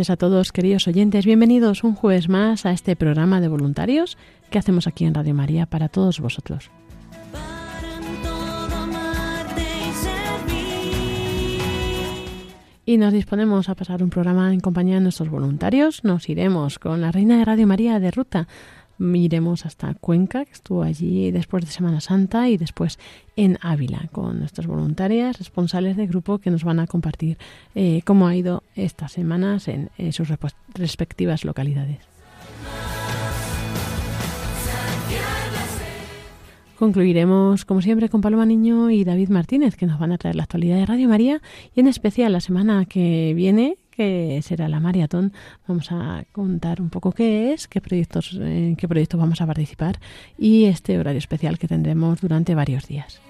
Noches a todos, queridos oyentes. Bienvenidos un jueves más a este programa de voluntarios que hacemos aquí en Radio María para todos vosotros. Y nos disponemos a pasar un programa en compañía de nuestros voluntarios. Nos iremos con la Reina de Radio María de Ruta. Iremos hasta Cuenca, que estuvo allí después de Semana Santa, y después en Ávila, con nuestras voluntarias responsables del grupo que nos van a compartir eh, cómo ha ido estas semanas en, en sus respectivas localidades. Concluiremos, como siempre, con Paloma Niño y David Martínez, que nos van a traer la actualidad de Radio María y en especial la semana que viene, que será la maratón, vamos a contar un poco qué es, qué proyectos, en qué proyectos vamos a participar y este horario especial que tendremos durante varios días.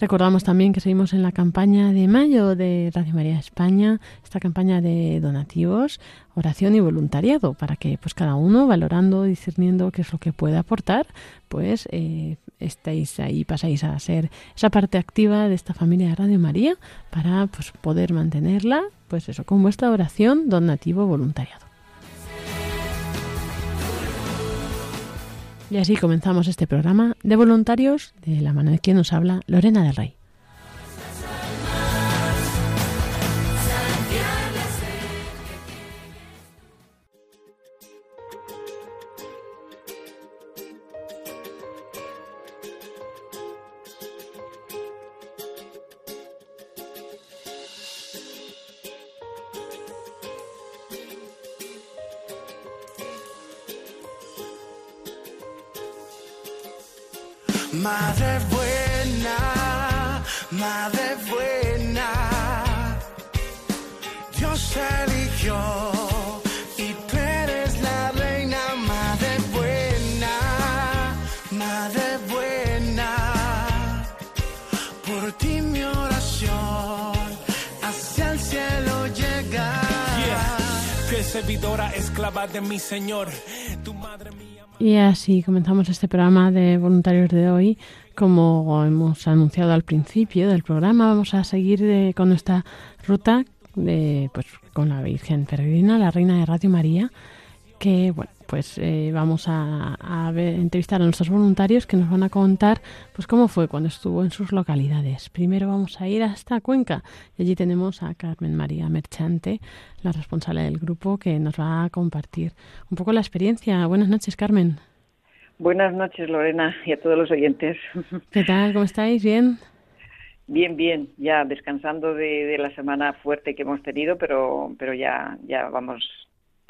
Recordamos también que seguimos en la campaña de mayo de Radio María España, esta campaña de donativos, oración y voluntariado, para que pues cada uno valorando, discerniendo qué es lo que puede aportar, pues eh, estéis ahí, pasáis a ser esa parte activa de esta familia de Radio María para pues poder mantenerla, pues eso, con vuestra oración, donativo, voluntariado. Y así comenzamos este programa de voluntarios de la mano de quien nos habla Lorena del Rey. Y así comenzamos este programa de voluntarios de hoy. Como hemos anunciado al principio del programa, vamos a seguir eh, con nuestra ruta de, pues, con la Virgen Peregrina, la Reina de Radio María, que bueno, pues eh, vamos a, a ver- entrevistar a nuestros voluntarios que nos van a contar pues cómo fue cuando estuvo en sus localidades. Primero vamos a ir hasta Cuenca y allí tenemos a Carmen María Merchante, la responsable del grupo, que nos va a compartir un poco la experiencia. Buenas noches, Carmen. Buenas noches, Lorena, y a todos los oyentes. ¿Qué tal? ¿Cómo estáis? ¿Bien? Bien, bien, ya descansando de, de la semana fuerte que hemos tenido, pero, pero ya, ya vamos,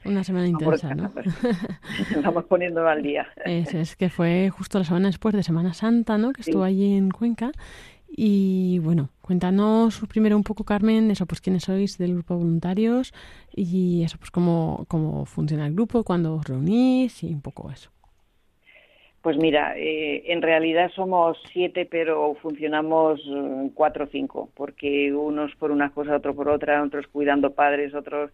Una semana intensa, ¿no? vamos poniendo al día. Es, es que fue justo la semana después de Semana Santa, ¿no? Que Sí. estuvo allí en Cuenca. Y bueno, cuéntanos primero un poco, Carmen, eso, pues quiénes sois del grupo de voluntarios y eso, pues cómo, cómo funciona el grupo, cuándo os reunís y un poco eso. Pues mira, eh, en realidad somos siete, pero funcionamos eh, cuatro o cinco, porque unos por una cosa, otros por otra, otros cuidando padres, otros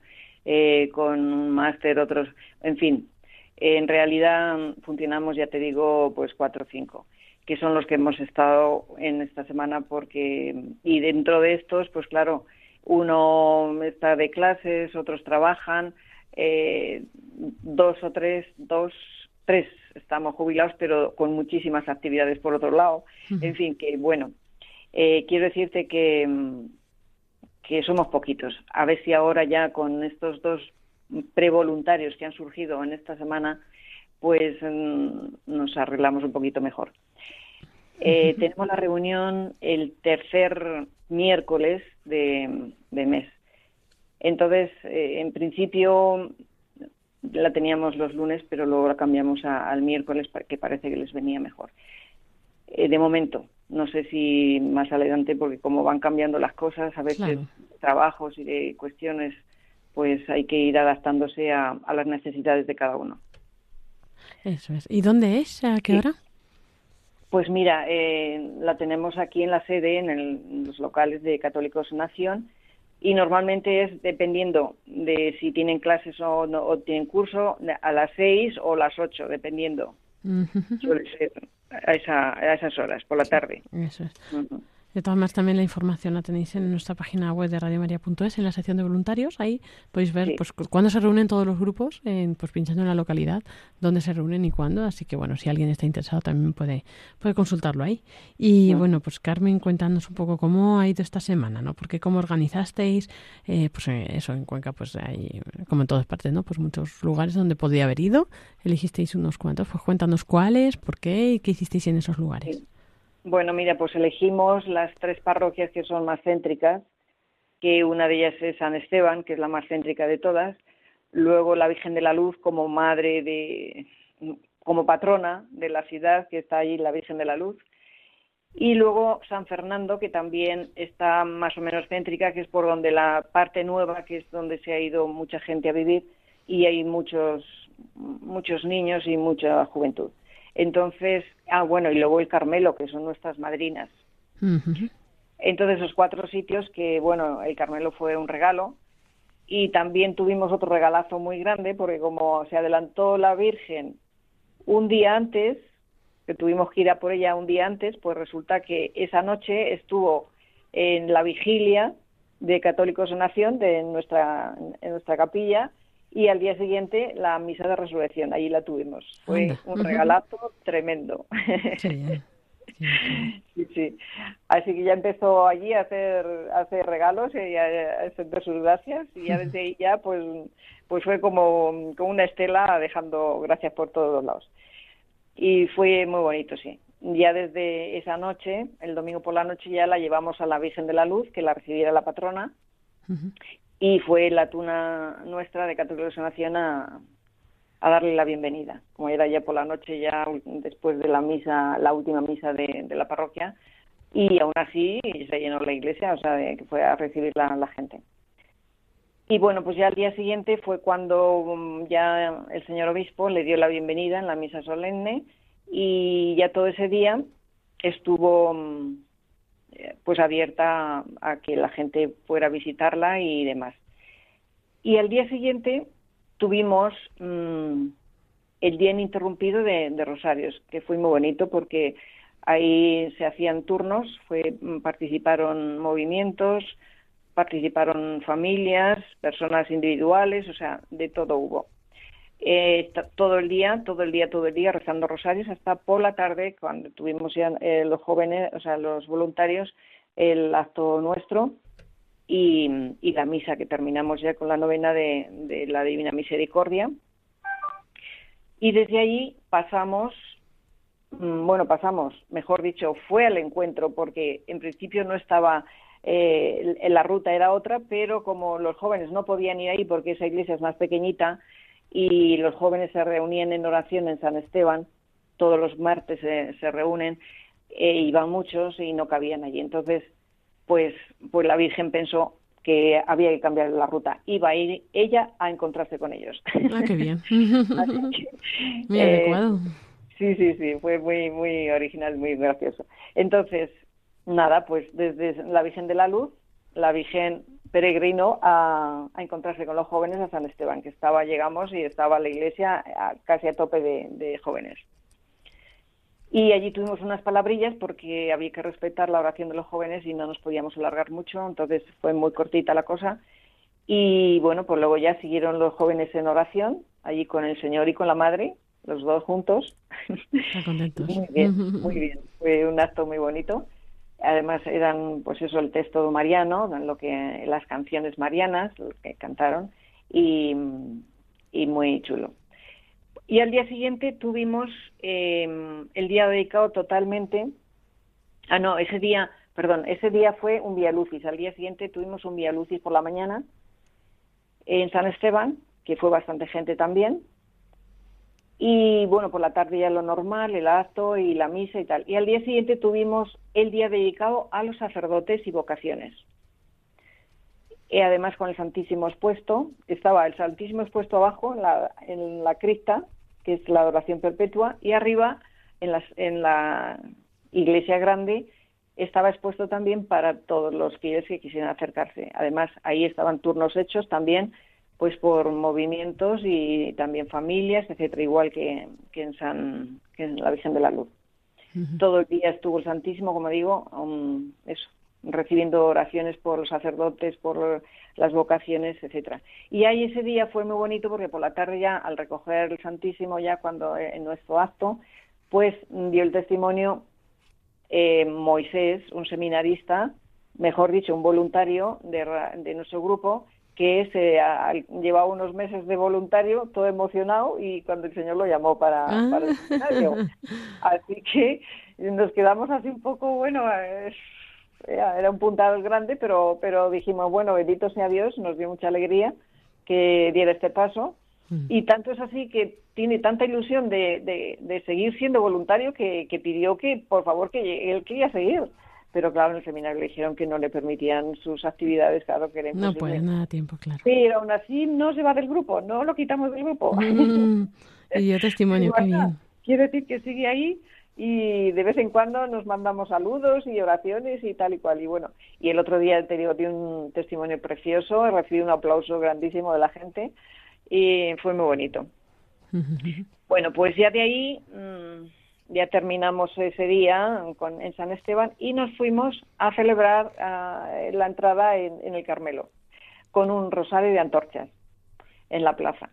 eh, con un máster, otros, en fin. En realidad funcionamos, ya te digo, pues cuatro o cinco, que son los que hemos estado en esta semana, porque y dentro de estos, pues claro, uno está de clases, otros trabajan, eh, dos o tres, dos, tres estamos jubilados, pero con muchísimas actividades por otro lado. En fin, que bueno, eh, quiero decirte que, mm, que somos poquitos. A ver si ahora ya con estos dos prevoluntarios que han surgido en esta semana, pues mm, nos arreglamos un poquito mejor. Eh, tenemos la reunión el tercer miércoles de, de mes. Entonces, eh, en principio la teníamos los lunes, pero luego la cambiamos a- al miércoles que parece que les venía mejor. Eh, de momento, no sé si más adelante, porque como van cambiando las cosas, a veces Claro. trabajos y de cuestiones, pues hay que ir adaptándose a, a las necesidades de cada uno. Eso es. ¿Y dónde es? ¿A qué Sí. hora? Pues mira, eh, la tenemos aquí en la sede, en, el- en los locales de Católicos Nación, y normalmente es dependiendo de si tienen clases o, no, o tienen curso, a las seis o las ocho, dependiendo. Suele ser a, esa- a esas horas, por la tarde. Eso es. Ujú. De todas maneras, también la información la tenéis en nuestra página web de radiomaria.es, en la sección de voluntarios. Ahí podéis ver Sí. pues, cu- cuándo se reúnen todos los grupos, en, pues pinchando en la localidad, dónde se reúnen y cuándo. Así que, bueno, si alguien está interesado también puede, puede consultarlo ahí. Y bueno, pues Carmen, cuéntanos un poco cómo ha ido esta semana, ¿no? Porque cómo organizasteis, eh, pues eh, eso, en Cuenca, pues hay, como en todas partes, ¿no? Pues muchos lugares donde podía haber ido. Elegisteis unos cuantos, pues cuéntanos cuáles, por qué y qué hicisteis en esos lugares. Bueno, mira, pues elegimos las tres parroquias que son más céntricas, que una de ellas es San Esteban, que es la más céntrica de todas, luego la Virgen de la Luz como madre de, como patrona de la ciudad, que está allí la Virgen de la Luz, y luego San Fernando, que también está más o menos céntrica, que es por donde la parte nueva, que es donde se ha ido mucha gente a vivir, y hay muchos, muchos niños y mucha juventud. Entonces, ah, bueno, y luego el Carmelo, que son nuestras madrinas. Entonces, esos cuatro sitios que, bueno, el Carmelo fue un regalo y también tuvimos otro regalazo muy grande porque como se adelantó la Virgen un día antes, que tuvimos que ir a por ella un día antes, pues resulta que esa noche estuvo en la vigilia de Católicos en Nación de nuestra, en nuestra capilla y al día siguiente la misa de resurrección, allí la tuvimos. Fue Anda. un regalazo tremendo. Sí, sí. Sí, sí. Así que ya empezó allí a hacer, a hacer regalos y a, extender sus gracias y ya desde ahí ya pues, pues fue como, como una estela dejando gracias por todos los lados. Y fue muy bonito, sí. Ya desde esa noche, el domingo por la noche, ya la llevamos a la Virgen de la Luz, que la recibiera la patrona. Y fue la tuna nuestra de Nación a, a darle la bienvenida. Como era ya por la noche, ya después de la misa, la última misa de, de la parroquia, y aún así se llenó la iglesia, o sea, de que fue a recibir la, la gente. Y bueno, pues ya al día siguiente fue cuando mm, ya el señor obispo le dio la bienvenida en la misa solemne y ya todo ese día estuvo mm, pues abierta a que la gente fuera a visitarla y demás. Y al día siguiente tuvimos mm, el día ininterrumpido de, de Rosarios, que fue muy bonito porque ahí se hacían turnos, fue, mm, participaron movimientos, participaron familias, personas individuales, o sea, de todo hubo. Eh, todo el día, todo el día, todo el día rezando rosarios hasta por la tarde cuando tuvimos ya eh, los jóvenes, o sea, los voluntarios, el acto nuestro y, la misa que terminamos ya con la novena de, la Divina Misericordia. Y desde allí pasamos, mm, bueno, pasamos, mejor dicho, fue al encuentro porque en principio no estaba, eh, la ruta era otra, pero como los jóvenes no podían ir ahí porque esa iglesia es más pequeñita y los jóvenes se reunían en oración en San Esteban, todos los martes se, se reúnen, e iban muchos y no cabían allí. Entonces, pues, pues la Virgen pensó que había que cambiar la ruta. Iba a ir ella a encontrarse con ellos. Ah, qué bien. Así Muy eh, adecuado. Sí, sí, sí, fue muy, muy original, muy gracioso. Entonces, nada, pues desde la Virgen de la Luz, la Virgen peregrino a, a encontrarse con los jóvenes a San Esteban, que estaba, llegamos y estaba la iglesia a- casi a tope de, de jóvenes. Y allí tuvimos unas palabrillas porque había que respetar la oración de los jóvenes y no nos podíamos alargar mucho, entonces fue muy cortita la cosa. Y bueno, pues luego ya siguieron los jóvenes en oración, allí con el Señor y con la Madre, los dos juntos. Bien, muy bien. Fue un acto muy bonito. Además eran, pues eso, el texto mariano, lo que las canciones marianas que cantaron y, y muy chulo. Y al día siguiente tuvimos eh, el día dedicado totalmente. Ah, no, ese día, perdón, ese día fue un Vía Lucis. Al día siguiente tuvimos un Vía Lucis por la mañana en San Esteban, que fue bastante gente también. Y bueno, por la tarde ya lo normal, el acto y la misa y tal. Y al día siguiente tuvimos el día dedicado a los sacerdotes y vocaciones. Y además con el Santísimo expuesto, estaba el Santísimo expuesto abajo en la, en la cripta, que es la adoración perpetua, y arriba en, las, en la iglesia grande estaba expuesto también para todos los fieles que quisieran acercarse. Además, ahí estaban turnos hechos también pues por movimientos y también familias, etcétera, igual que, que en San que en la Virgen de la Luz. Todo el día estuvo el Santísimo, como digo, um, eso, recibiendo oraciones por los sacerdotes, por las vocaciones, etcétera. Y ahí ese día fue muy bonito porque por la tarde ya, al recoger el Santísimo, ya cuando eh, en nuestro acto, pues dio el testimonio eh, Moisés, un seminarista, mejor dicho, un voluntario de, de nuestro grupo, que se ha- llevaba unos meses de voluntario, todo emocionado, y cuando el Señor lo llamó para, Ah. para el seminario. Así que nos quedamos así un poco, bueno, eh, era un puntal grande, pero, pero dijimos, bueno, bendito sea Dios, nos dio mucha alegría que diera este paso. Y tanto es así que tiene tanta ilusión de, de, de seguir siendo voluntario que, que pidió que, por favor, que él quería seguir. Pero claro, en el seminario le dijeron que no le permitían sus actividades, claro que era No puede, nada tiempo, claro. Pero aún así no se va del grupo, no lo quitamos del grupo. Mm, y dio testimonio, qué bien. Quiere decir que sigue ahí y de vez en cuando nos mandamos saludos y oraciones y tal y cual. Y bueno, y el otro día te digo, dio un testimonio precioso, recibí un aplauso grandísimo de la gente y fue muy bonito. Bueno, pues ya de ahí mm, ya terminamos ese día en San Esteban y nos fuimos a celebrar ah, la entrada en, en el Carmelo con un rosario de antorchas en la plaza.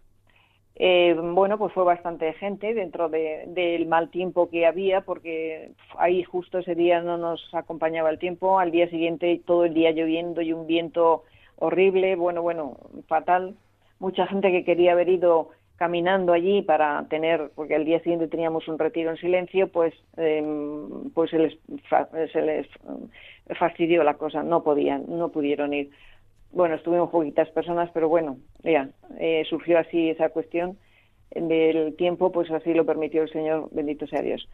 Eh, bueno, pues fue bastante gente dentro de- del mal tiempo que había, porque ahí justo ese día no nos acompañaba el tiempo. Al día siguiente todo el día lloviendo y un viento horrible, bueno, bueno, fatal. Mucha gente que quería haber ido caminando allí para tener, porque al día siguiente teníamos un retiro en silencio, pues, eh, pues se les, se les eh, fastidió la cosa, no podían, no pudieron ir bueno, estuvimos poquitas personas, pero bueno, ya, eh, surgió así esa cuestión del tiempo, pues así lo permitió el Señor, bendito sea Dios.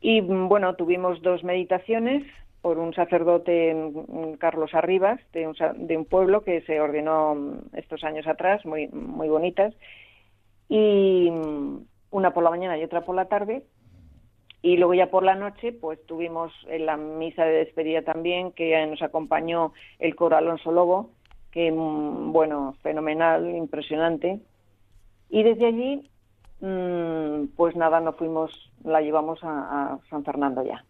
Y mm, bueno, tuvimos dos meditaciones por un sacerdote, Carlos Arribas, de un, pueblo que se ordenó mm, estos años atrás, muy, muy bonitas, y mm, una por la mañana y otra por la tarde, y luego ya por la noche, pues tuvimos la misa de despedida también, que nos acompañó el coro Alonso Lobo, que mm, bueno, fenomenal, impresionante. Y desde allí, pues nada, nos fuimos, la llevamos a San Fernando ya.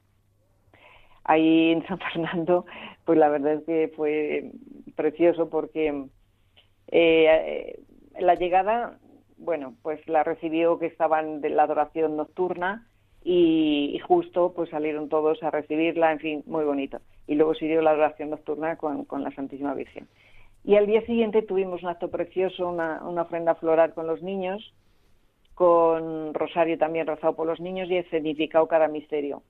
Ahí en San Fernando, pues la verdad es que fue precioso porque eh, la llegada, bueno, pues la recibió que estaban de la adoración nocturna y, justo pues salieron todos a recibirla, en fin, muy bonito. Y luego siguió la adoración nocturna con, la Santísima Virgen. Y al día siguiente tuvimos un acto precioso, una, una ofrenda floral con los niños, con rosario también rezado por los niños y escenificado cada misterio.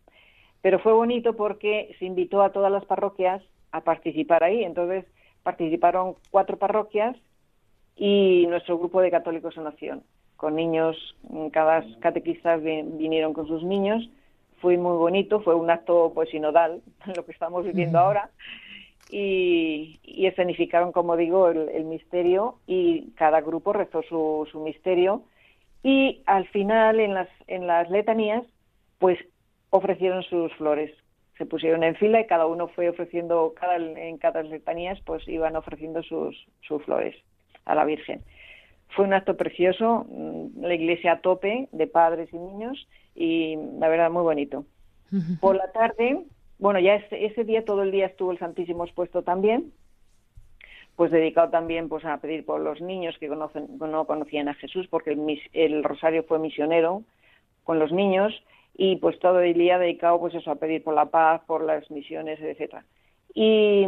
Pero fue bonito porque se invitó a todas las parroquias a participar ahí. Entonces participaron cuatro parroquias y nuestro grupo de católicos en acción, con niños, cada catequistas vi- vinieron con sus niños. Fue muy bonito, fue un acto pues sinodal, lo que estamos viviendo ahora. Y, y escenificaron, como digo, el, el misterio y cada grupo rezó su, su misterio. Y al final, en las, en las letanías, pues ofrecieron sus flores. Se pusieron en fila y cada uno fue ofreciendo, cada, en cada letanías, pues iban ofreciendo sus, sus flores a la Virgen. Fue un acto precioso, mm, la iglesia a tope de padres y niños y la verdad muy bonito. Por la tarde, bueno, ya ese, ese día, todo el día estuvo el Santísimo expuesto también, pues dedicado también pues a pedir por los niños que conocen, no conocían a Jesús, porque el, mis- el rosario fue misionero con los niños y pues todo el día dedicado pues eso a pedir por la paz, por las misiones, etcétera. Y,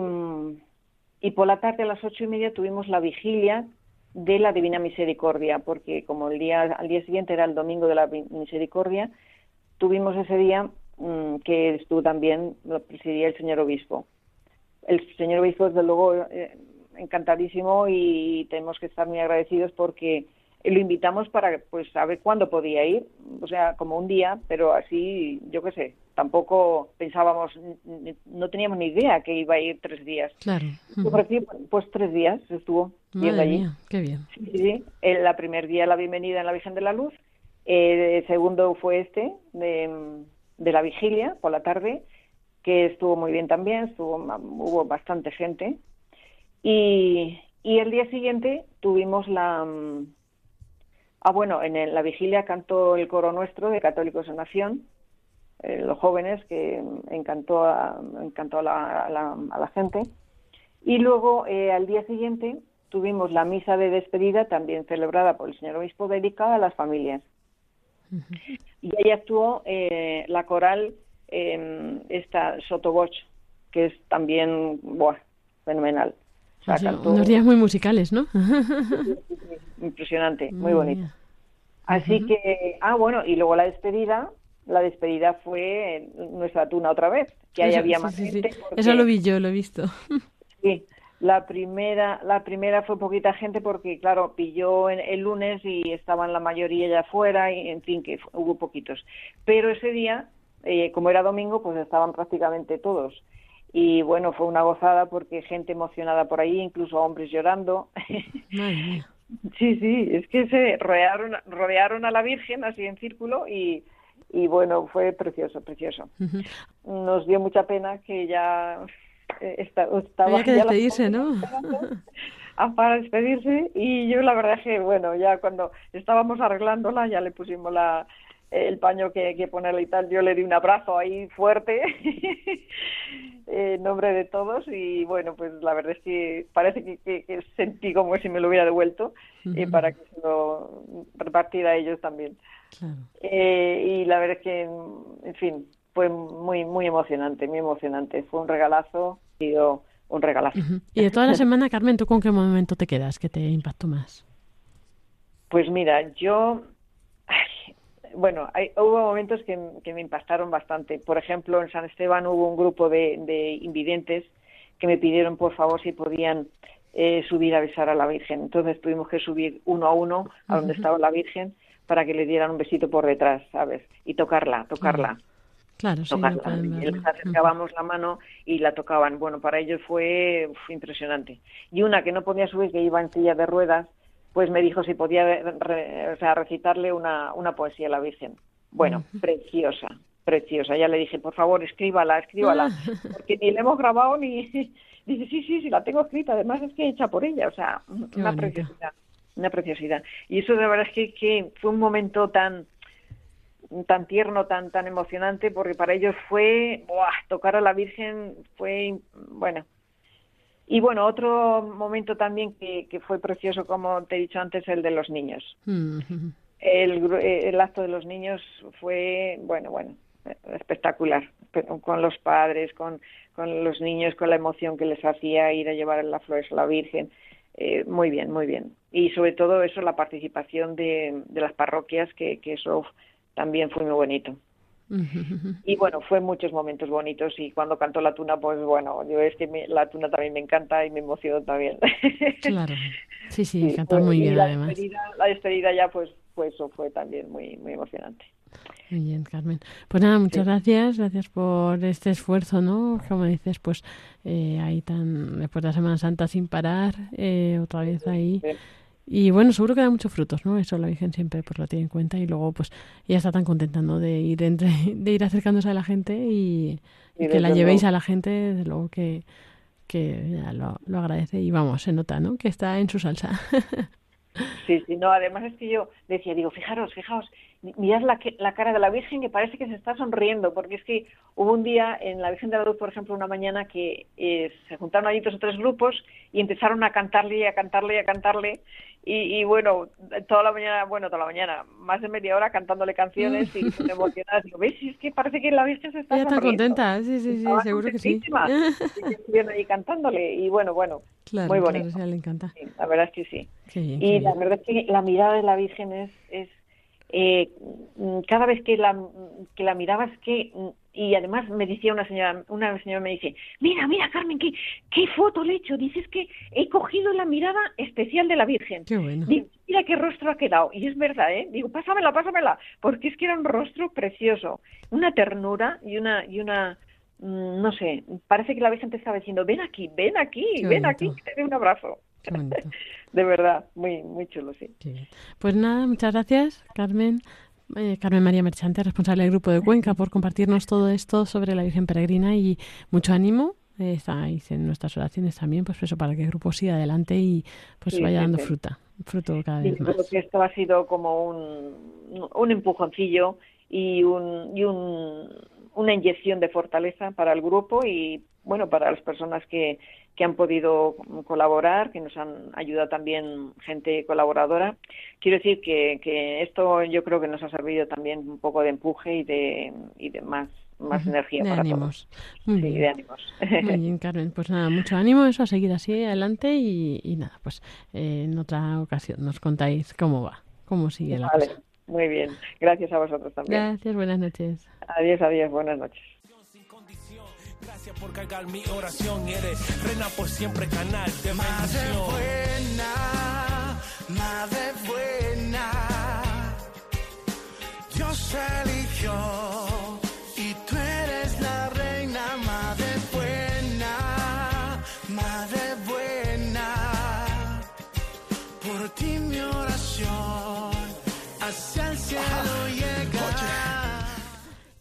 y por la tarde a las ocho y media tuvimos la vigilia de la Divina Misericordia, porque como el día al día siguiente era el domingo de la Misericordia, tuvimos ese día mm, que estuvo también lo presidía el señor obispo. El señor obispo desde luego eh, encantadísimo y tenemos que estar muy agradecidos porque lo invitamos para pues saber cuándo podía ir, o sea, como un día, pero así, yo qué sé, tampoco pensábamos, no teníamos ni idea que iba a ir tres días. Claro. Yo ofrecí, pues tres días estuvo yendo allí. mía, qué bien. Sí, sí, sí. El la primer día la bienvenida en la Virgen de la Luz, eh, el segundo fue este de, de la vigilia por la tarde, que estuvo muy bien también, estuvo hubo bastante gente y, y el día siguiente tuvimos la ah bueno en el- la vigilia cantó el coro nuestro de Católicos en Nación eh, los jóvenes que encantó a, encantó a la, a la- a la gente. Y luego eh, al día siguiente tuvimos la misa de despedida también celebrada por el señor obispo dedicada a las familias. Y ahí actuó eh, la coral eh, esta Sotoboch que es también buah, fenomenal o sea, Ha sido cantó unos días muy musicales, ¿no? impresionante muy bonito. Así que, ah, bueno, y luego la despedida, la despedida fue nuestra tuna otra vez, que ahí Eso- había sí, más sí, sí. gente. porque- Eso lo vi yo, lo he visto. Sí, la primera, la primera fue poquita gente porque, claro, pilló en- el lunes y estaban la mayoría ya afuera y, en fin, que hubo poquitos. Pero ese día, eh, como era domingo, pues estaban prácticamente todos. Y bueno, fue una gozada porque gente emocionada por ahí, incluso hombres llorando. Sí, sí, es que se rodearon, rodearon a la Virgen así en círculo y, y bueno, fue precioso, precioso. Nos dio mucha pena que ya eh, esta- estaba Había que despedirse, ¿no? esperando a- para despedirse y yo la verdad es que bueno, ya cuando estábamos arreglándola ya le pusimos la el paño que, que ponerle y tal, yo le di un abrazo ahí fuerte en nombre de todos y bueno, pues la verdad es que parece que, que- que sentí como si me lo hubiera devuelto eh, Ujú. para que se lo repartiera a ellos también. Claro. Eh, y la verdad es que, en fin, fue muy, muy emocionante, muy emocionante. Fue un regalazo, sido un regalazo. Y de toda la semana, Carmen, ¿tú con qué momento te quedas que te impactó más? Pues mira, yo, bueno, hay, hubo momentos que, que me impactaron bastante. Por ejemplo, en San Esteban hubo un grupo de, de invidentes que me pidieron, por favor, si podían eh, subir a besar a la Virgen. Entonces tuvimos que subir uno a uno a donde estaba la Virgen para que le dieran un besito por detrás, ¿sabes? Y tocarla, tocarla. Claro, sí, Y les acercábamos la mano y la tocaban. Bueno, para ellos fue uf, impresionante. Y una que no podía subir, que iba en silla de ruedas, pues me dijo si podía re- o sea, recitarle una, una poesía a la Virgen. Bueno, preciosa, preciosa. Ya le dije, por favor, escríbala, escríbala, porque ni la hemos grabado ni... Dice, sí, sí, sí, la tengo escrita, además es que hecha por ella, o sea, Qué una bonito. preciosidad, una preciosidad. Y eso de verdad es que, que fue un momento tan, tan tierno, tan tan emocionante, porque para ellos fue ¡buah! tocar a la Virgen fue bueno. Y bueno, otro momento también que, que fue precioso, como te he dicho antes, el de los niños. Mm. El, eh, el acto de los niños fue, bueno, bueno, espectacular, Pe- con los padres, con, con los niños, con la emoción que les hacía ir a llevar las flores a la Virgen. Eh, muy bien, muy bien. Y sobre todo eso, la participación de, de las parroquias, que, que eso también fue muy bonito. Y bueno, fue muchos momentos bonitos y cuando cantó la tuna, pues bueno, yo es que me- la tuna también me encanta y me emociono también. Claro. Sí, sí, Sí, cantó muy bien la además. Despedida, la despedida ya, pues, pues eso fue también muy, muy emocionante. Muy bien, Carmen. Pues nada, muchas gracias, gracias por este esfuerzo, ¿no? Como dices, pues eh, ahí tan, después de la Semana Santa sin parar, eh, otra vez ahí. Sí. Y bueno, seguro que da muchos frutos, ¿no? Eso la Virgen siempre pues lo tiene en cuenta y luego pues ella está tan contenta, ¿no? De ir entre, de ir acercándose a la gente y, que la llevéis luego. a la gente, desde luego que, que ya lo, lo agradece y vamos, se nota, ¿no? Que está en su salsa. Sí, sí, no, además es que yo decía, digo, fijaros, fijaos, mi- mirad la, que- la cara de la Virgen que parece que se está sonriendo, porque es que hubo un día en la Virgen de la Luz, por ejemplo, una mañana que eh, se juntaron allí dos o tres grupos y empezaron a cantarle y a cantarle y a cantarle, y, y bueno, toda la mañana, bueno, toda la mañana, más de media hora cantándole canciones y muy emocionada. Digo, ¿ves? Es que parece que la Virgen se está Ella está sonriendo". contenta, sí, sí, sí, Estaba seguro que sí. Y estuvieron ahí cantándole y bueno, bueno, Claro, muy claro, bonito. ella le encanta. Sí, la verdad es que sí. Bien, Y la verdad es que la mirada de la Virgen es, es eh, mm, cada vez que la, que la mirabas que mm, y además me decía una señora, una señora me dice, mira, mira Carmen, qué, qué foto le he hecho, dices que he cogido la mirada especial de la Virgen. Qué bueno. Digo, mira qué rostro ha quedado. Y es verdad, ¿eh? Digo, pásamela, pásamela, porque es que era un rostro precioso, una ternura y una, y una, mm, no sé, parece que la Virgen te estaba diciendo, ven aquí, ven aquí, Qué ven bonito. aquí, que te dé un abrazo. De verdad, muy, muy chulo, sí. Pues nada, muchas gracias, Carmen. Eh, Carmen María Merchante, responsable del Grupo de Cuenca, por compartirnos todo esto sobre la Virgen Peregrina y mucho ánimo. Eh, estáis en nuestras oraciones también, pues eso, para que el grupo siga adelante y pues Sí, vaya dando sí. fruta, fruto cada vez creo más. que esto ha sido como un, un empujoncillo y, un, y un, una inyección de fortaleza para el grupo y bueno para las personas que, que han podido colaborar, que nos han ayudado también gente colaboradora. Quiero decir que, que esto yo creo que nos ha servido también un poco de empuje y de, y de más, más energía de para ánimos. todos. Muy Sí, bien. de ánimos. Muy bien, Carmen. Pues nada, mucho ánimo, eso, a seguir así adelante y, y nada, pues eh, en otra ocasión nos contáis cómo va, cómo sigue la Vale, cosa. muy bien. Gracias a vosotros también. Gracias, buenas noches. Adiós, adiós, buenas noches. Gracias por cargar mi oración. Eres reina por siempre, canal de bendición. buena, madre buena. Dios eligió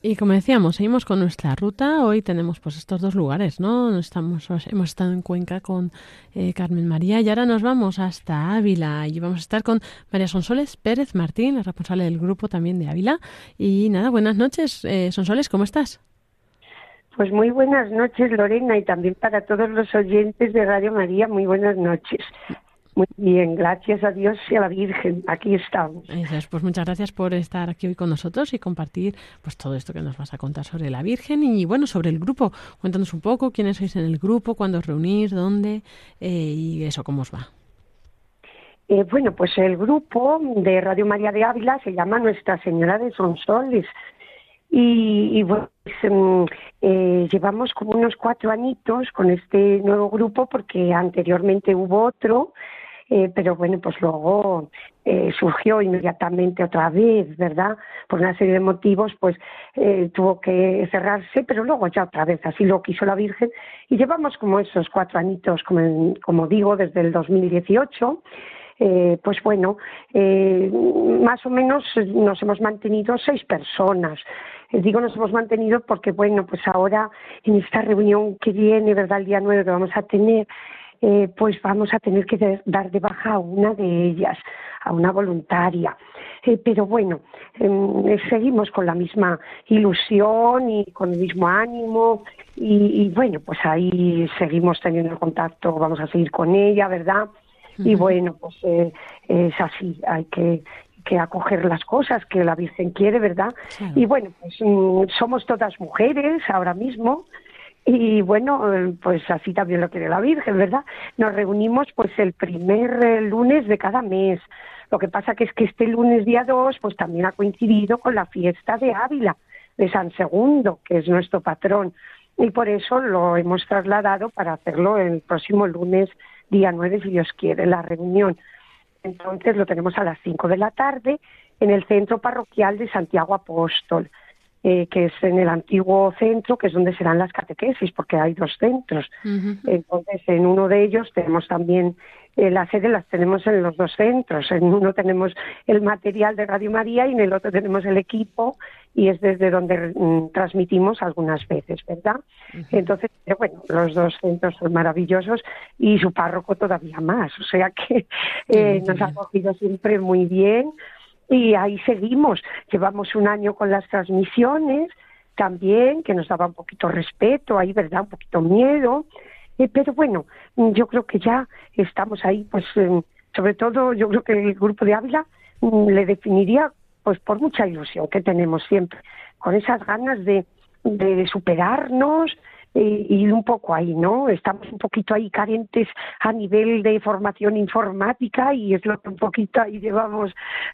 Y como decíamos, seguimos con nuestra ruta. Hoy tenemos pues estos dos lugares, ¿no? Estamos, hemos estado en Cuenca con eh, Carmen María y ahora nos vamos hasta Ávila y vamos a estar con María Sonsoles Pérez Martín, la responsable del grupo también de Ávila. Y nada, buenas noches, eh, Sonsoles, ¿cómo estás? Pues muy buenas noches, Lorena, y también para todos los oyentes de Radio María, muy buenas noches. Muy bien, gracias a Dios y a la Virgen, aquí estamos. Eso es, pues muchas gracias por estar aquí hoy con nosotros y compartir pues todo esto que nos vas a contar sobre la Virgen y bueno, sobre el grupo. Cuéntanos un poco quiénes sois en el grupo, cuándo os reunís, dónde eh, y eso, cómo os va. Eh, bueno, pues el grupo de Radio María de Ávila se llama Nuestra Señora de Sonsoles. Y, y bueno, pues, mm, eh, llevamos como unos cuatro añitos con este nuevo grupo porque anteriormente hubo otro, eh, pero bueno, pues luego eh, surgió inmediatamente otra vez, ¿verdad? Por una serie de motivos, pues eh, tuvo que cerrarse, pero luego ya otra vez, así lo quiso la Virgen. Y llevamos como esos cuatro añitos, como, como digo, desde el 2018 eh, pues bueno, eh, más o menos nos hemos mantenido seis personas. Eh, digo nos hemos mantenido porque, bueno, pues ahora en esta reunión que viene, ¿verdad? El día 9 que vamos a tener, eh, pues vamos a tener que dar de baja a una de ellas, a una voluntaria. Eh, pero bueno, em, seguimos con la misma ilusión y con el mismo ánimo y, y bueno, pues ahí seguimos teniendo contacto, vamos a seguir con ella, ¿verdad? Y bueno, pues eh, es así, hay que, que acoger las cosas que la Virgen quiere, ¿verdad? Claro. Y bueno, pues mm, somos todas mujeres ahora mismo y bueno, eh, pues así también lo quiere la Virgen, ¿verdad? Nos reunimos pues el primer eh, lunes de cada mes. Lo que pasa que es que este lunes día 2 pues también ha coincidido con la fiesta de Ávila, de San Segundo, que es nuestro patrón. Y por eso lo hemos trasladado para hacerlo el próximo lunes día 9, si Dios quiere, la reunión. Entonces lo tenemos a las 5 de la tarde en el centro parroquial de Santiago Apóstol, eh, que es en el antiguo centro, que es donde serán las catequesis, porque hay dos centros. Entonces, en uno de ellos tenemos también eh, la sede, las tenemos en los dos centros. En uno tenemos el material de Radio María y en el otro tenemos el equipo y es desde donde mm, transmitimos algunas veces, ¿verdad? Entonces, pero bueno, los dos centros son maravillosos y su párroco todavía más. O sea que eh, nos ha cogido siempre muy bien y ahí seguimos. Llevamos un año con las transmisiones también, que nos daba un poquito respeto, ahí, ¿verdad? Un poquito miedo. Eh, pero bueno, yo creo que ya estamos ahí, pues, em, sobre todo yo creo que el grupo de Ávila mm, le definiría pues por mucha ilusión que tenemos siempre, con esas ganas de, de superarnos y, y un poco ahí, ¿no? Estamos un poquito ahí carentes a nivel de formación informática y es lo que un poquito ahí llevamos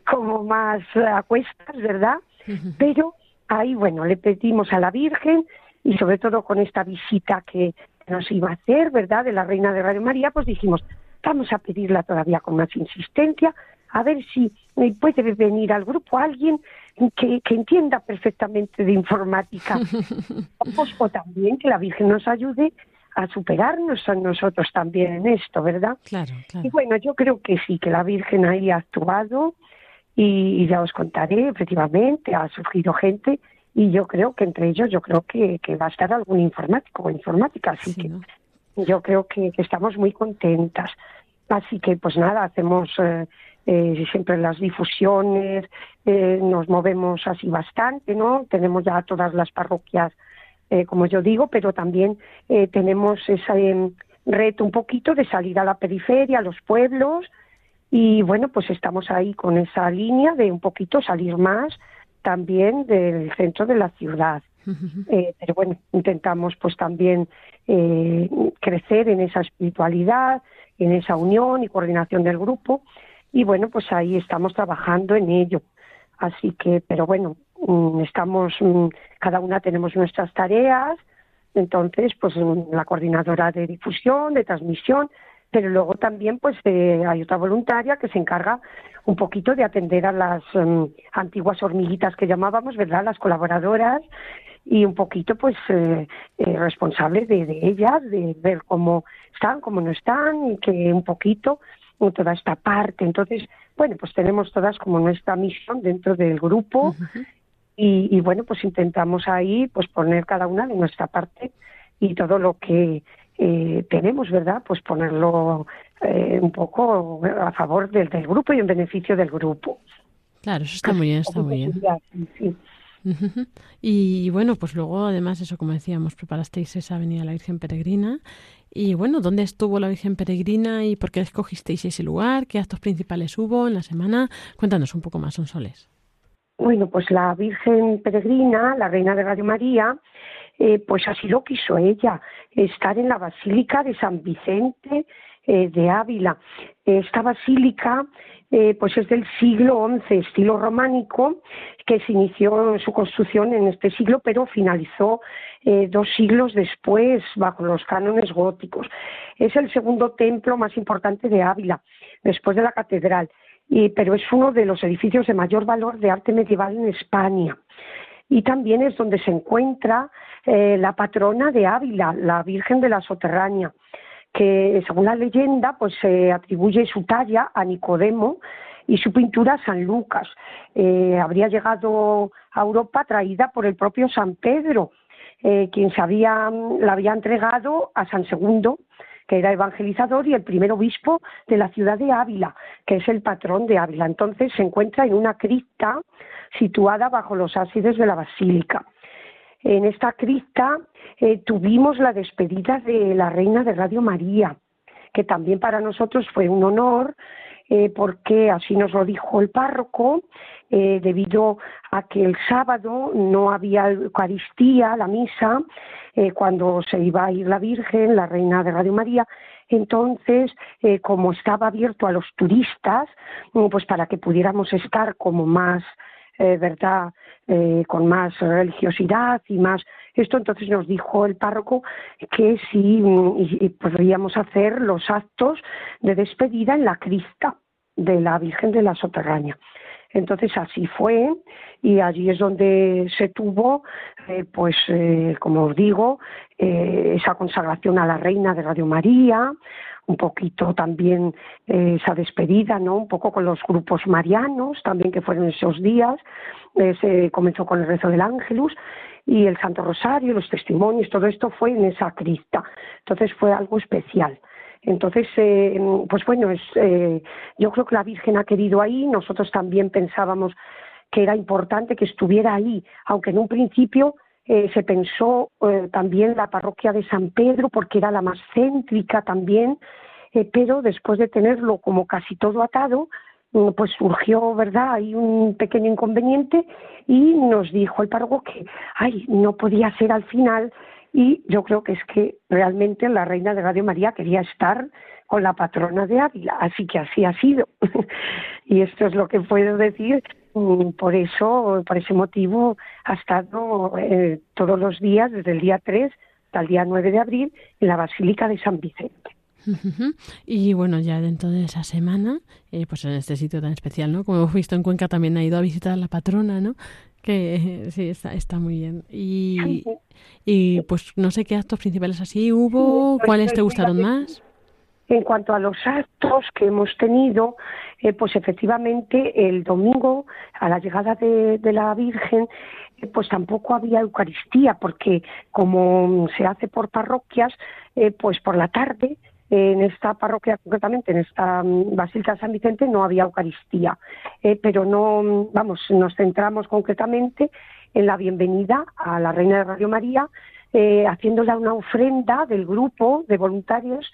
como más a cuestas, ¿verdad? Pero ahí, bueno, le pedimos a la Virgen y sobre todo con esta visita que nos iba a hacer, ¿verdad?, de la Reina de Radio María, pues dijimos, vamos a pedirla todavía con más insistencia, a ver si eh, puede venir al grupo alguien que, que entienda perfectamente de informática. O también que la Virgen nos ayude a superarnos a nosotros también en esto, ¿verdad? Claro, claro. Y bueno, yo creo que sí, que la Virgen ahí ha actuado y, y ya os contaré, efectivamente, ha surgido gente y yo creo que entre ellos, yo creo que, que va a estar algún informático o informática, así Sí, que ¿no? yo creo que, que estamos muy contentas. Así que, pues nada, hacemos eh, eh, siempre las difusiones, eh, nos movemos así bastante, ¿no? Tenemos ya todas las parroquias, eh, como yo digo, pero también eh, tenemos ese em, reto un poquito de salir a la periferia, a los pueblos, y bueno, pues estamos ahí con esa línea de un poquito salir más también del centro de la ciudad. Eh, pero bueno, intentamos pues también eh, crecer en esa espiritualidad, en esa unión y coordinación del grupo y bueno, pues ahí estamos trabajando en ello. Así que, pero bueno, mm, estamos, mm, cada una tenemos nuestras tareas, entonces pues mm, la coordinadora de difusión, de transmisión, pero luego también pues eh, hay otra voluntaria que se encarga un poquito de atender a las em, antiguas hormiguitas que llamábamos, ¿verdad? Las colaboradoras y un poquito pues eh, eh, responsable de, de ellas, de ver cómo están, cómo no están y que un poquito eh, toda esta parte. Entonces, bueno, pues tenemos todas como nuestra misión dentro del grupo y, y bueno, pues intentamos ahí pues poner cada una de nuestra parte y todo lo que eh, tenemos, ¿verdad? Pues ponerlo eh, un poco a favor del, del grupo y en beneficio del grupo. Claro, eso está muy bien, está muy bien. Sí, Y bueno, pues luego además eso, como decíamos, preparasteis esa Avenida la Virgen Peregrina. Y bueno, ¿dónde estuvo la Virgen Peregrina y por qué escogisteis ese lugar? ¿Qué actos principales hubo en la semana? Cuéntanos un poco más, Sonsoles. Bueno, pues la Virgen Peregrina, la Reina de Radio María, eh, pues así lo quiso ella, estar en la Basílica de San Vicente eh, de Ávila. Esta basílica eh, pues es del siglo XI, estilo románico, que se inició su construcción en este siglo, pero finalizó eh, dos siglos después bajo los cánones góticos. Es el segundo templo más importante de Ávila, después de la catedral, y, pero es uno de los edificios de mayor valor de arte medieval en España. Y también es donde se encuentra la patrona de Ávila, la Virgen de la Soterraña que según la leyenda pues se atribuye su talla a Nicodemo y su pintura a San Lucas. Eh, habría llegado a Europa traída por el propio San Pedro, eh, quien se había, la había entregado a San Segundo, que era evangelizador y el primer obispo de la ciudad de Ávila, que es el patrón de Ávila. Entonces se encuentra en una cripta situada bajo los ábsides de la basílica. En esta cripta eh, tuvimos la despedida de la reina de Radio María, que también para nosotros fue un honor, eh, porque así nos lo dijo el párroco, eh, debido a que el sábado no había Eucaristía, la misa, cuando se iba a ir la Virgen, la reina de Radio María, entonces, eh, como estaba abierto a los turistas, mm, pues para que pudiéramos estar como más, eh, ¿verdad?, eh, con más religiosidad y más esto, entonces nos dijo el párroco que sí mm, y- podríamos hacer los actos de despedida en la crista de la Virgen de la Soterraña. Entonces así fue y allí es donde se tuvo, eh, pues eh, como os digo, eh, esa consagración a la Reina de Radio María, un poquito también eh, esa despedida, ¿no? Un poco con los grupos marianos también que fueron esos días. Se comenzó con el rezo del Ángelus y el Santo Rosario, los testimonios, todo esto fue en esa cripta. Entonces fue algo especial. Entonces, eh, pues bueno, es, eh, yo creo que la Virgen ha querido ahí, nosotros también pensábamos que era importante que estuviera ahí, aunque en un principio eh, se pensó eh, también la parroquia de San Pedro porque era la más céntrica también, eh, pero después de tenerlo como casi todo atado, mm, pues surgió, ¿verdad? Hay un pequeño inconveniente y nos dijo el párroco que, ay, no podía ser al final y yo creo que es que realmente la reina de Radio María quería estar con la patrona de Ávila, así que así ha sido. y esto es lo que puedo decir. Por eso, por ese motivo, ha estado eh, todos los días, desde el día 3 hasta el día 9 de abril, en la Basílica de San Vicente. Y bueno, ya dentro de esa semana, eh, pues en este sitio tan especial, ¿no? Como hemos visto en Cuenca también ha ido a visitar a la patrona, ¿no? Que sí, está, está muy bien. Y, y pues no sé qué actos principales así hubo, cuáles te gustaron más. En cuanto a los actos que hemos tenido, eh, pues efectivamente el domingo, a la llegada de, de la Virgen, eh, pues tampoco había Eucaristía, porque como se hace por parroquias, eh, pues por la tarde, en esta parroquia concretamente, en esta mm, Basílica de San Vicente, no había Eucaristía. Eh, pero no, mm, vamos, nos centramos concretamente en la bienvenida a la Reina de Radio María, eh, haciéndola una ofrenda del grupo de voluntarios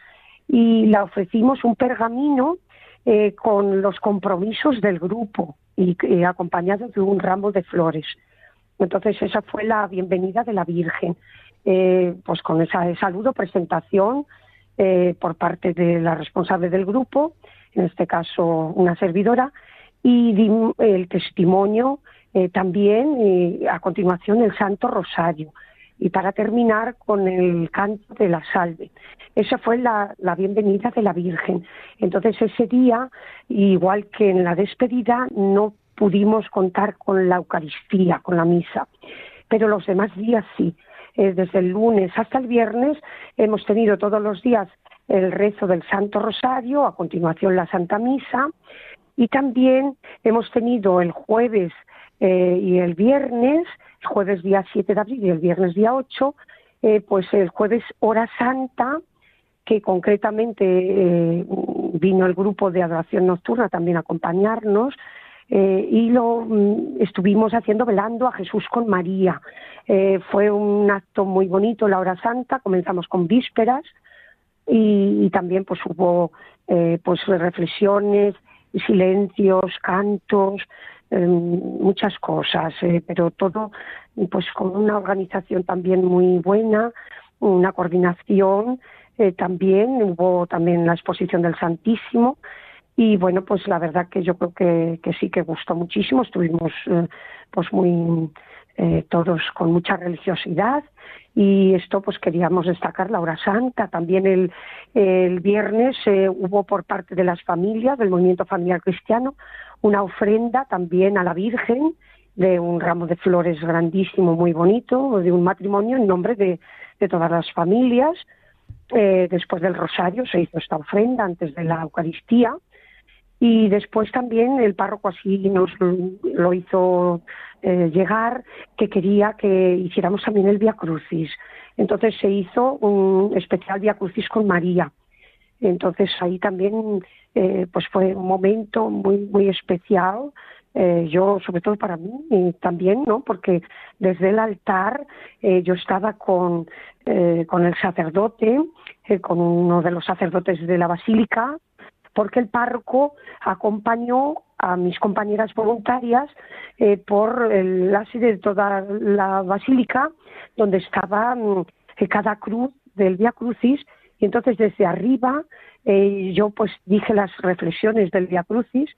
y la ofrecimos un pergamino eh, con los compromisos del grupo y eh, acompañado de un ramo de flores. Entonces esa fue la bienvenida de la Virgen, pues con esa saludo, presentación eh, por parte de la responsable del grupo, en este caso una servidora, y el testimonio eh, también, eh, a continuación el Santo Rosario y para terminar con el canto de la salve. Esa fue la, la bienvenida de la Virgen. Entonces ese día, igual que en la despedida, no pudimos contar con la Eucaristía, con la misa, pero los demás días sí. Eh, desde el lunes hasta el viernes hemos tenido todos los días el rezo del Santo Rosario, a continuación la Santa Misa, y también hemos tenido el jueves eh, y el viernes, el jueves día 7 de abril y el viernes día 8, eh, pues el jueves hora santa, que concretamente vino el grupo de adoración nocturna también a acompañarnos, eh, y lo mm, estuvimos haciendo velando a Jesús con María. Eh, fue un acto muy bonito la hora santa, comenzamos con vísperas y, y también pues hubo eh, pues reflexiones, silencios, cantos, eh, muchas cosas, eh, pero todo pues con una organización también muy buena, una coordinación, también hubo también la exposición del Santísimo y bueno pues la verdad que yo creo que, que sí que gustó muchísimo, estuvimos eh, pues muy eh, todos con mucha religiosidad y esto pues queríamos destacar la hora santa. También el, viernes eh, hubo por parte de las familias del movimiento familiar cristiano una ofrenda también a la Virgen de un ramo de flores grandísimo muy bonito de un matrimonio en nombre de, de todas las familias. Eh, después del rosario se hizo esta ofrenda antes de la Eucaristía y después también el párroco así nos lo hizo eh, llegar que quería que hiciéramos también el Via Crucis. Entonces se hizo un especial Via Crucis con María. Entonces ahí también eh, pues fue un momento muy muy especial. eh, yo sobre todo para mí y también no porque desde el altar yo estaba con con el sacerdote con uno de los sacerdotes de la basílica porque el párroco acompañó a mis compañeras voluntarias eh, por el ábside de toda la basílica, donde estaba mm, eh, cada cruz del Via Crucis, y entonces desde arriba eh, yo pues dije las reflexiones del Via Crucis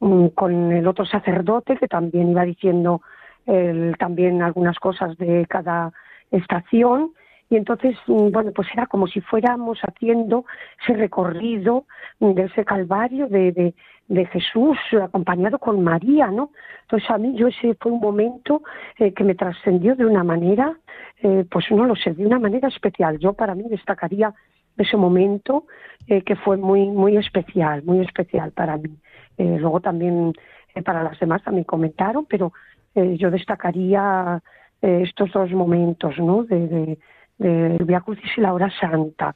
mm, con el otro sacerdote que también iba diciendo el- también algunas cosas de cada estación y entonces, mm, bueno, pues era como si fuéramos haciendo ese recorrido de ese calvario de, de, de Jesús acompañado con María, ¿no? Entonces a mí yo ese fue un momento eh, que me trascendió de una manera, eh, pues no lo sé, de una manera especial. Yo para mí destacaría ese momento eh, que fue muy muy especial, muy especial para mí. Luego también para las demás también comentaron, pero yo destacaría estos dos momentos, ¿no? De, del Via Crucis y la hora santa.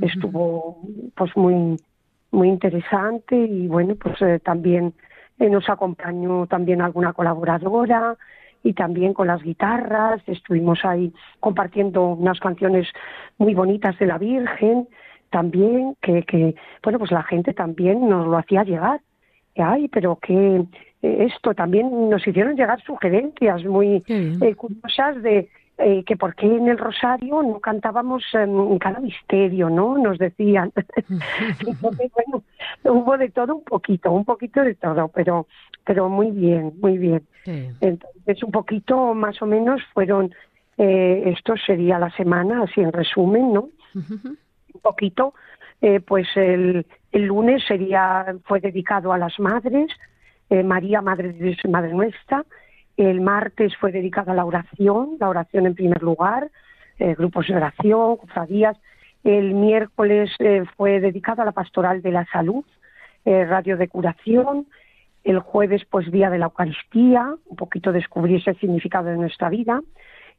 Estuvo pues muy muy interesante y bueno pues eh, también eh, nos acompañó también alguna colaboradora y también con las guitarras estuvimos ahí compartiendo unas canciones muy bonitas de la Virgen también que, que, bueno, pues la gente también nos lo hacía llegar. Ay, pero que eh, esto también nos hicieron llegar sugerencias muy eh, curiosas de eh, que por qué en el rosario no cantábamos en cada misterio, ¿no? Nos decían. Entonces, bueno, hubo de todo un poquito, un poquito de todo, pero, pero muy bien, muy bien. Entonces, un poquito más o menos fueron, eh, esto sería la semana, así en resumen, ¿no? Un poquito, eh, pues el, el lunes sería, fue dedicado a las madres, eh, María, Madre Madre Nuestra. El martes fue dedicado a la oración, la oración en primer lugar, eh, grupos de oración, cofradías. El miércoles eh, fue dedicado a la pastoral de la salud, eh, radio de curación. El jueves, pues, día de la Eucaristía, un poquito descubrirse el significado de nuestra vida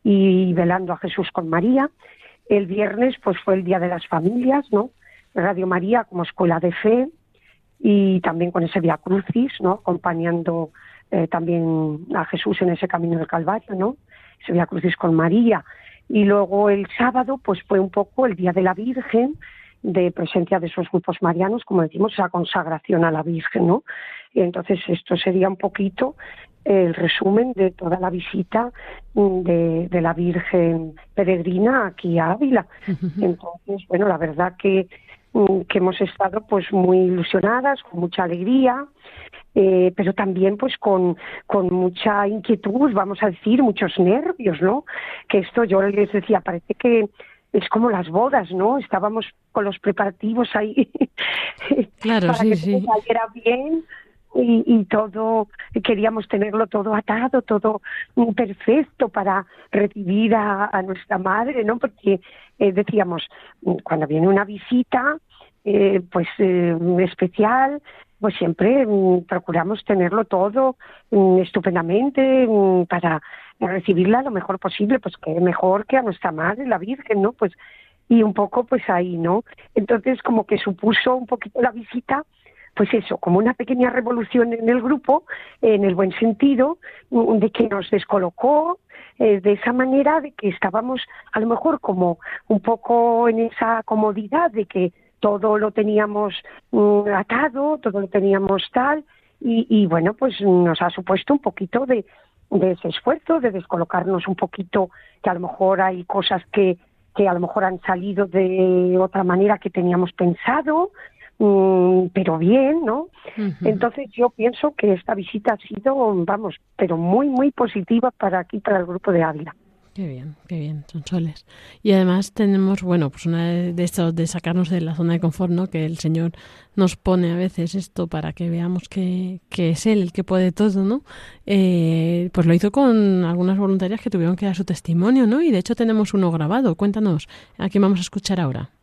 y velando a Jesús con María. El viernes, pues, fue el día de las familias, ¿no? Radio María como escuela de fe y también con ese Via Crucis, ¿no? Acompañando eh, también a Jesús en ese camino del Calvario, ¿no? Ese Via Crucis con María. Y luego el sábado, pues fue un poco el Día de la Virgen, de presencia de esos grupos marianos, como decimos, esa consagración a la Virgen, ¿no? Y entonces esto sería un poquito el resumen de toda la visita de, de la Virgen peregrina aquí a Ávila. Entonces, bueno, la verdad que, mm, que hemos estado pues muy ilusionadas, con mucha alegría, eh, pero también pues con, con mucha inquietud, vamos a decir, muchos nervios, ¿no? Que esto yo les decía, parece que es como las bodas, ¿no? Estábamos con los preparativos ahí Claro, para sí, que sí. saliera bien y, y todo, queríamos tenerlo todo atado, todo perfecto para recibir a, a nuestra madre, ¿no? Porque eh, decíamos, cuando viene una visita, eh, pues eh, especial, pues siempre mm, procuramos tenerlo todo mm, estupendamente mm, para recibirla lo mejor posible, pues que mejor que a nuestra madre, la Virgen, ¿no? Pues y un poco pues ahí, ¿no? Entonces como que supuso un poquito la visita, pues eso, como una pequeña revolución en el grupo, en el buen sentido, de que nos descolocó, eh, de esa manera de que estábamos a lo mejor como un poco en esa comodidad de que todo lo teníamos mm, atado, todo lo teníamos tal, y, y bueno, pues nos ha supuesto un poquito de, de ese esfuerzo, de descolocarnos un poquito, que a lo mejor hay cosas que, que a lo mejor han salido de otra manera que teníamos pensado, mm, pero bien, ¿no? Entonces yo pienso que esta visita ha sido, vamos, pero muy, muy positiva para aquí, para el grupo de Ávila. Qué bien, qué bien, son soles. Y además tenemos, bueno, pues una de estos de sacarnos de la zona de confort, ¿no? Que el Señor nos pone a veces esto para que veamos que, que es Él el que puede todo, ¿no? Eh, pues lo hizo con algunas voluntarias que tuvieron que dar su testimonio, ¿no? Y de hecho tenemos uno grabado. Cuéntanos, ¿a quién vamos a escuchar ahora?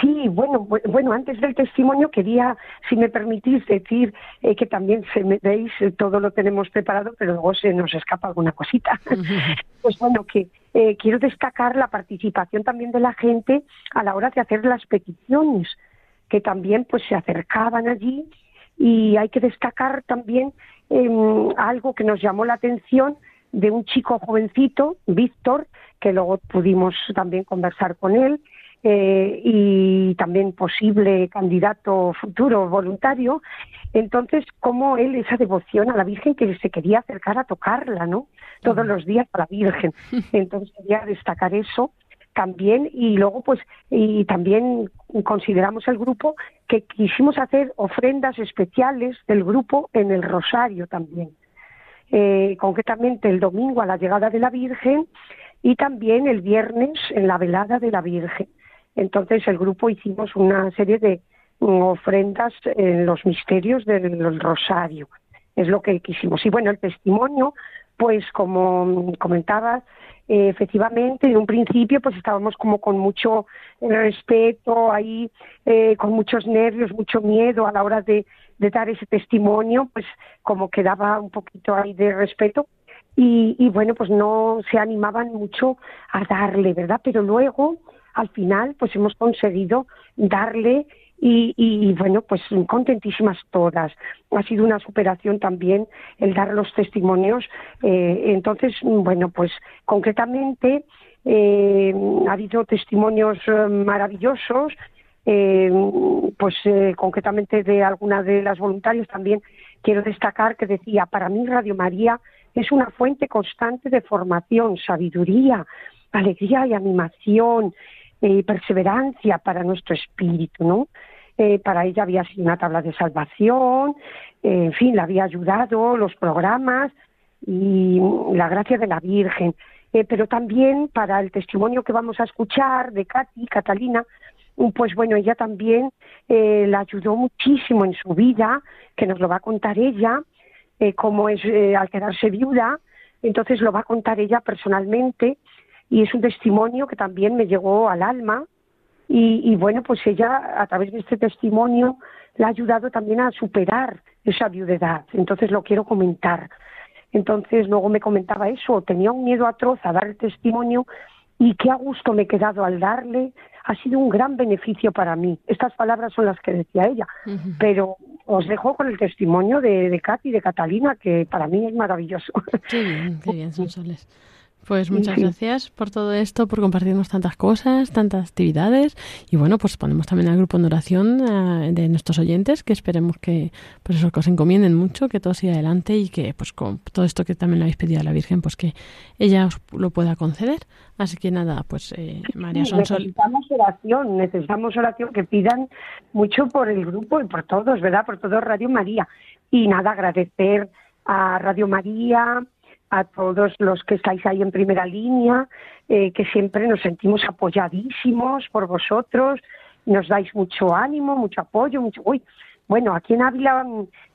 Sí, bueno, bu- bueno, antes del testimonio quería, si me permitís, decir eh, que también se me veis, eh, todo lo tenemos preparado, pero luego se nos escapa alguna cosita. pues bueno, que eh, quiero destacar la participación también de la gente a la hora de hacer las peticiones, que también pues se acercaban allí y hay que destacar también em, algo que nos llamó la atención de un chico jovencito, Víctor, que luego pudimos también conversar con él, eh, y también posible candidato futuro voluntario. Entonces, como él, esa devoción a la Virgen que se quería acercar a tocarla, ¿no? Todos los días a la Virgen. Entonces, quería destacar eso también y luego pues y también consideramos el grupo que quisimos hacer ofrendas especiales del grupo en el rosario también eh, concretamente el domingo a la llegada de la Virgen y también el viernes en la velada de la Virgen. Entonces el grupo hicimos una serie de mm, ofrendas en los misterios del Rosario. Es lo que quisimos. Y bueno, el testimonio, pues como comentabas, eh, efectivamente, en un principio pues estábamos como con mucho respeto ahí, eh, con muchos nervios, mucho miedo a la hora de, de dar ese testimonio, pues como quedaba un poquito ahí de respeto y, y bueno, pues no se animaban mucho a darle, ¿verdad? Pero luego, al final, pues hemos conseguido darle y, bueno, pues contentísimas todas. Ha sido una superación también el dar los testimonios. Eh, entonces, bueno, pues concretamente eh, ha habido testimonios eh, maravillosos, pues concretamente de alguna de las voluntarias también quiero destacar que decía, para mí Radio María es una fuente constante de formación, sabiduría, alegría y animación, eh, perseverancia para nuestro espíritu, ¿no? Eh, para ella había sido una tabla de salvación, eh, en fin, le había ayudado los programas y la gracia de la Virgen. Pero también para el testimonio que vamos a escuchar de Katy, Catalina, pues bueno, ella también la ayudó muchísimo en su vida, que nos lo va a contar ella, cómo es al quedarse viuda, entonces lo va a contar ella personalmente y es un testimonio que también me llegó al alma y, y bueno, pues ella a través de este testimonio la ha ayudado también a superar esa viudedad, entonces lo quiero comentar. Entonces luego me comentaba eso, tenía un miedo atroz a dar el testimonio y qué a gusto me he quedado al darle, ha sido un gran beneficio para mí. Estas palabras son las que decía ella, pero os dejo con el testimonio de, de Katy y de Catalina, que para mí es maravilloso. Qué bien, qué bien, Sonsoles. Pues muchas gracias por todo esto, por compartirnos tantas cosas, tantas actividades. Y bueno, pues ponemos también al grupo en oración eh, de nuestros oyentes, que esperemos que pues eso, que os encomienden mucho, que todo siga adelante y que pues con todo esto que también le habéis pedido a la Virgen, pues que ella os lo pueda conceder. Así que nada, pues eh, María Sonsol. Necesitamos oración, necesitamos oración que pidan mucho por el grupo y por todos, ¿verdad? Por todo Radio María. Y nada, agradecer a Radio María, a todos los que estáis ahí en primera línea, eh, que siempre nos sentimos apoyadísimos por vosotros, nos dais mucho ánimo, mucho apoyo, mucho... Uy, bueno, aquí en Ávila,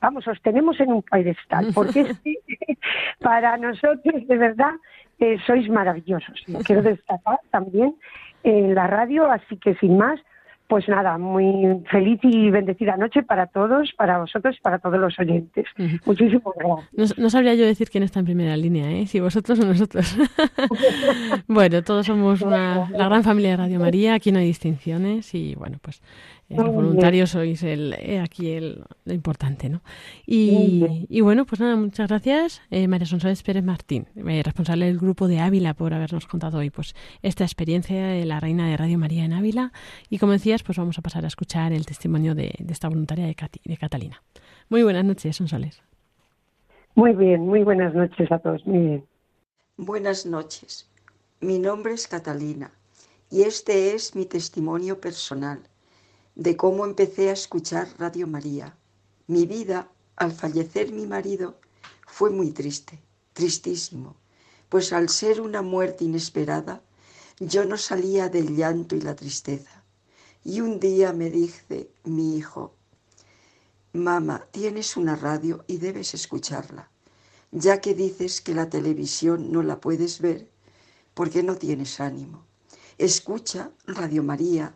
vamos, os tenemos en un pedestal, porque es para nosotros, de verdad, eh, sois maravillosos. Lo quiero destacar también en la radio, así que sin más, pues nada, muy feliz y bendecida noche para todos, para vosotros y para todos los oyentes. Muchísimas gracias. No, no sabría yo decir quién está en primera línea, ¿eh? si vosotros o nosotros. bueno, todos somos una, la gran familia de Radio María, aquí no hay distinciones y bueno, pues eh, los voluntarios sois el, eh, aquí el, lo importante, ¿no? Y, bueno, pues nada, muchas gracias, eh, María Sonsoles Pérez Martín, eh, responsable del grupo de Ávila, por habernos contado hoy pues esta experiencia de la reina de Radio María en Ávila. Y como decías, pues vamos a pasar a escuchar el testimonio de, de esta voluntaria de, Cati- de Catalina. Muy buenas noches, Sonsoles. Muy bien, muy buenas noches a todos. Muy bien. Buenas noches. Mi nombre es Catalina y este es mi testimonio personal de cómo empecé a escuchar Radio María. Mi vida, al fallecer mi marido, fue muy triste, tristísimo, pues al ser una muerte inesperada, yo no salía del llanto y la tristeza. Y un día me dice mi hijo, Mamá, tienes una radio y debes escucharla ya que dices que la televisión no la puedes ver porque no tienes ánimo. Escucha Radio María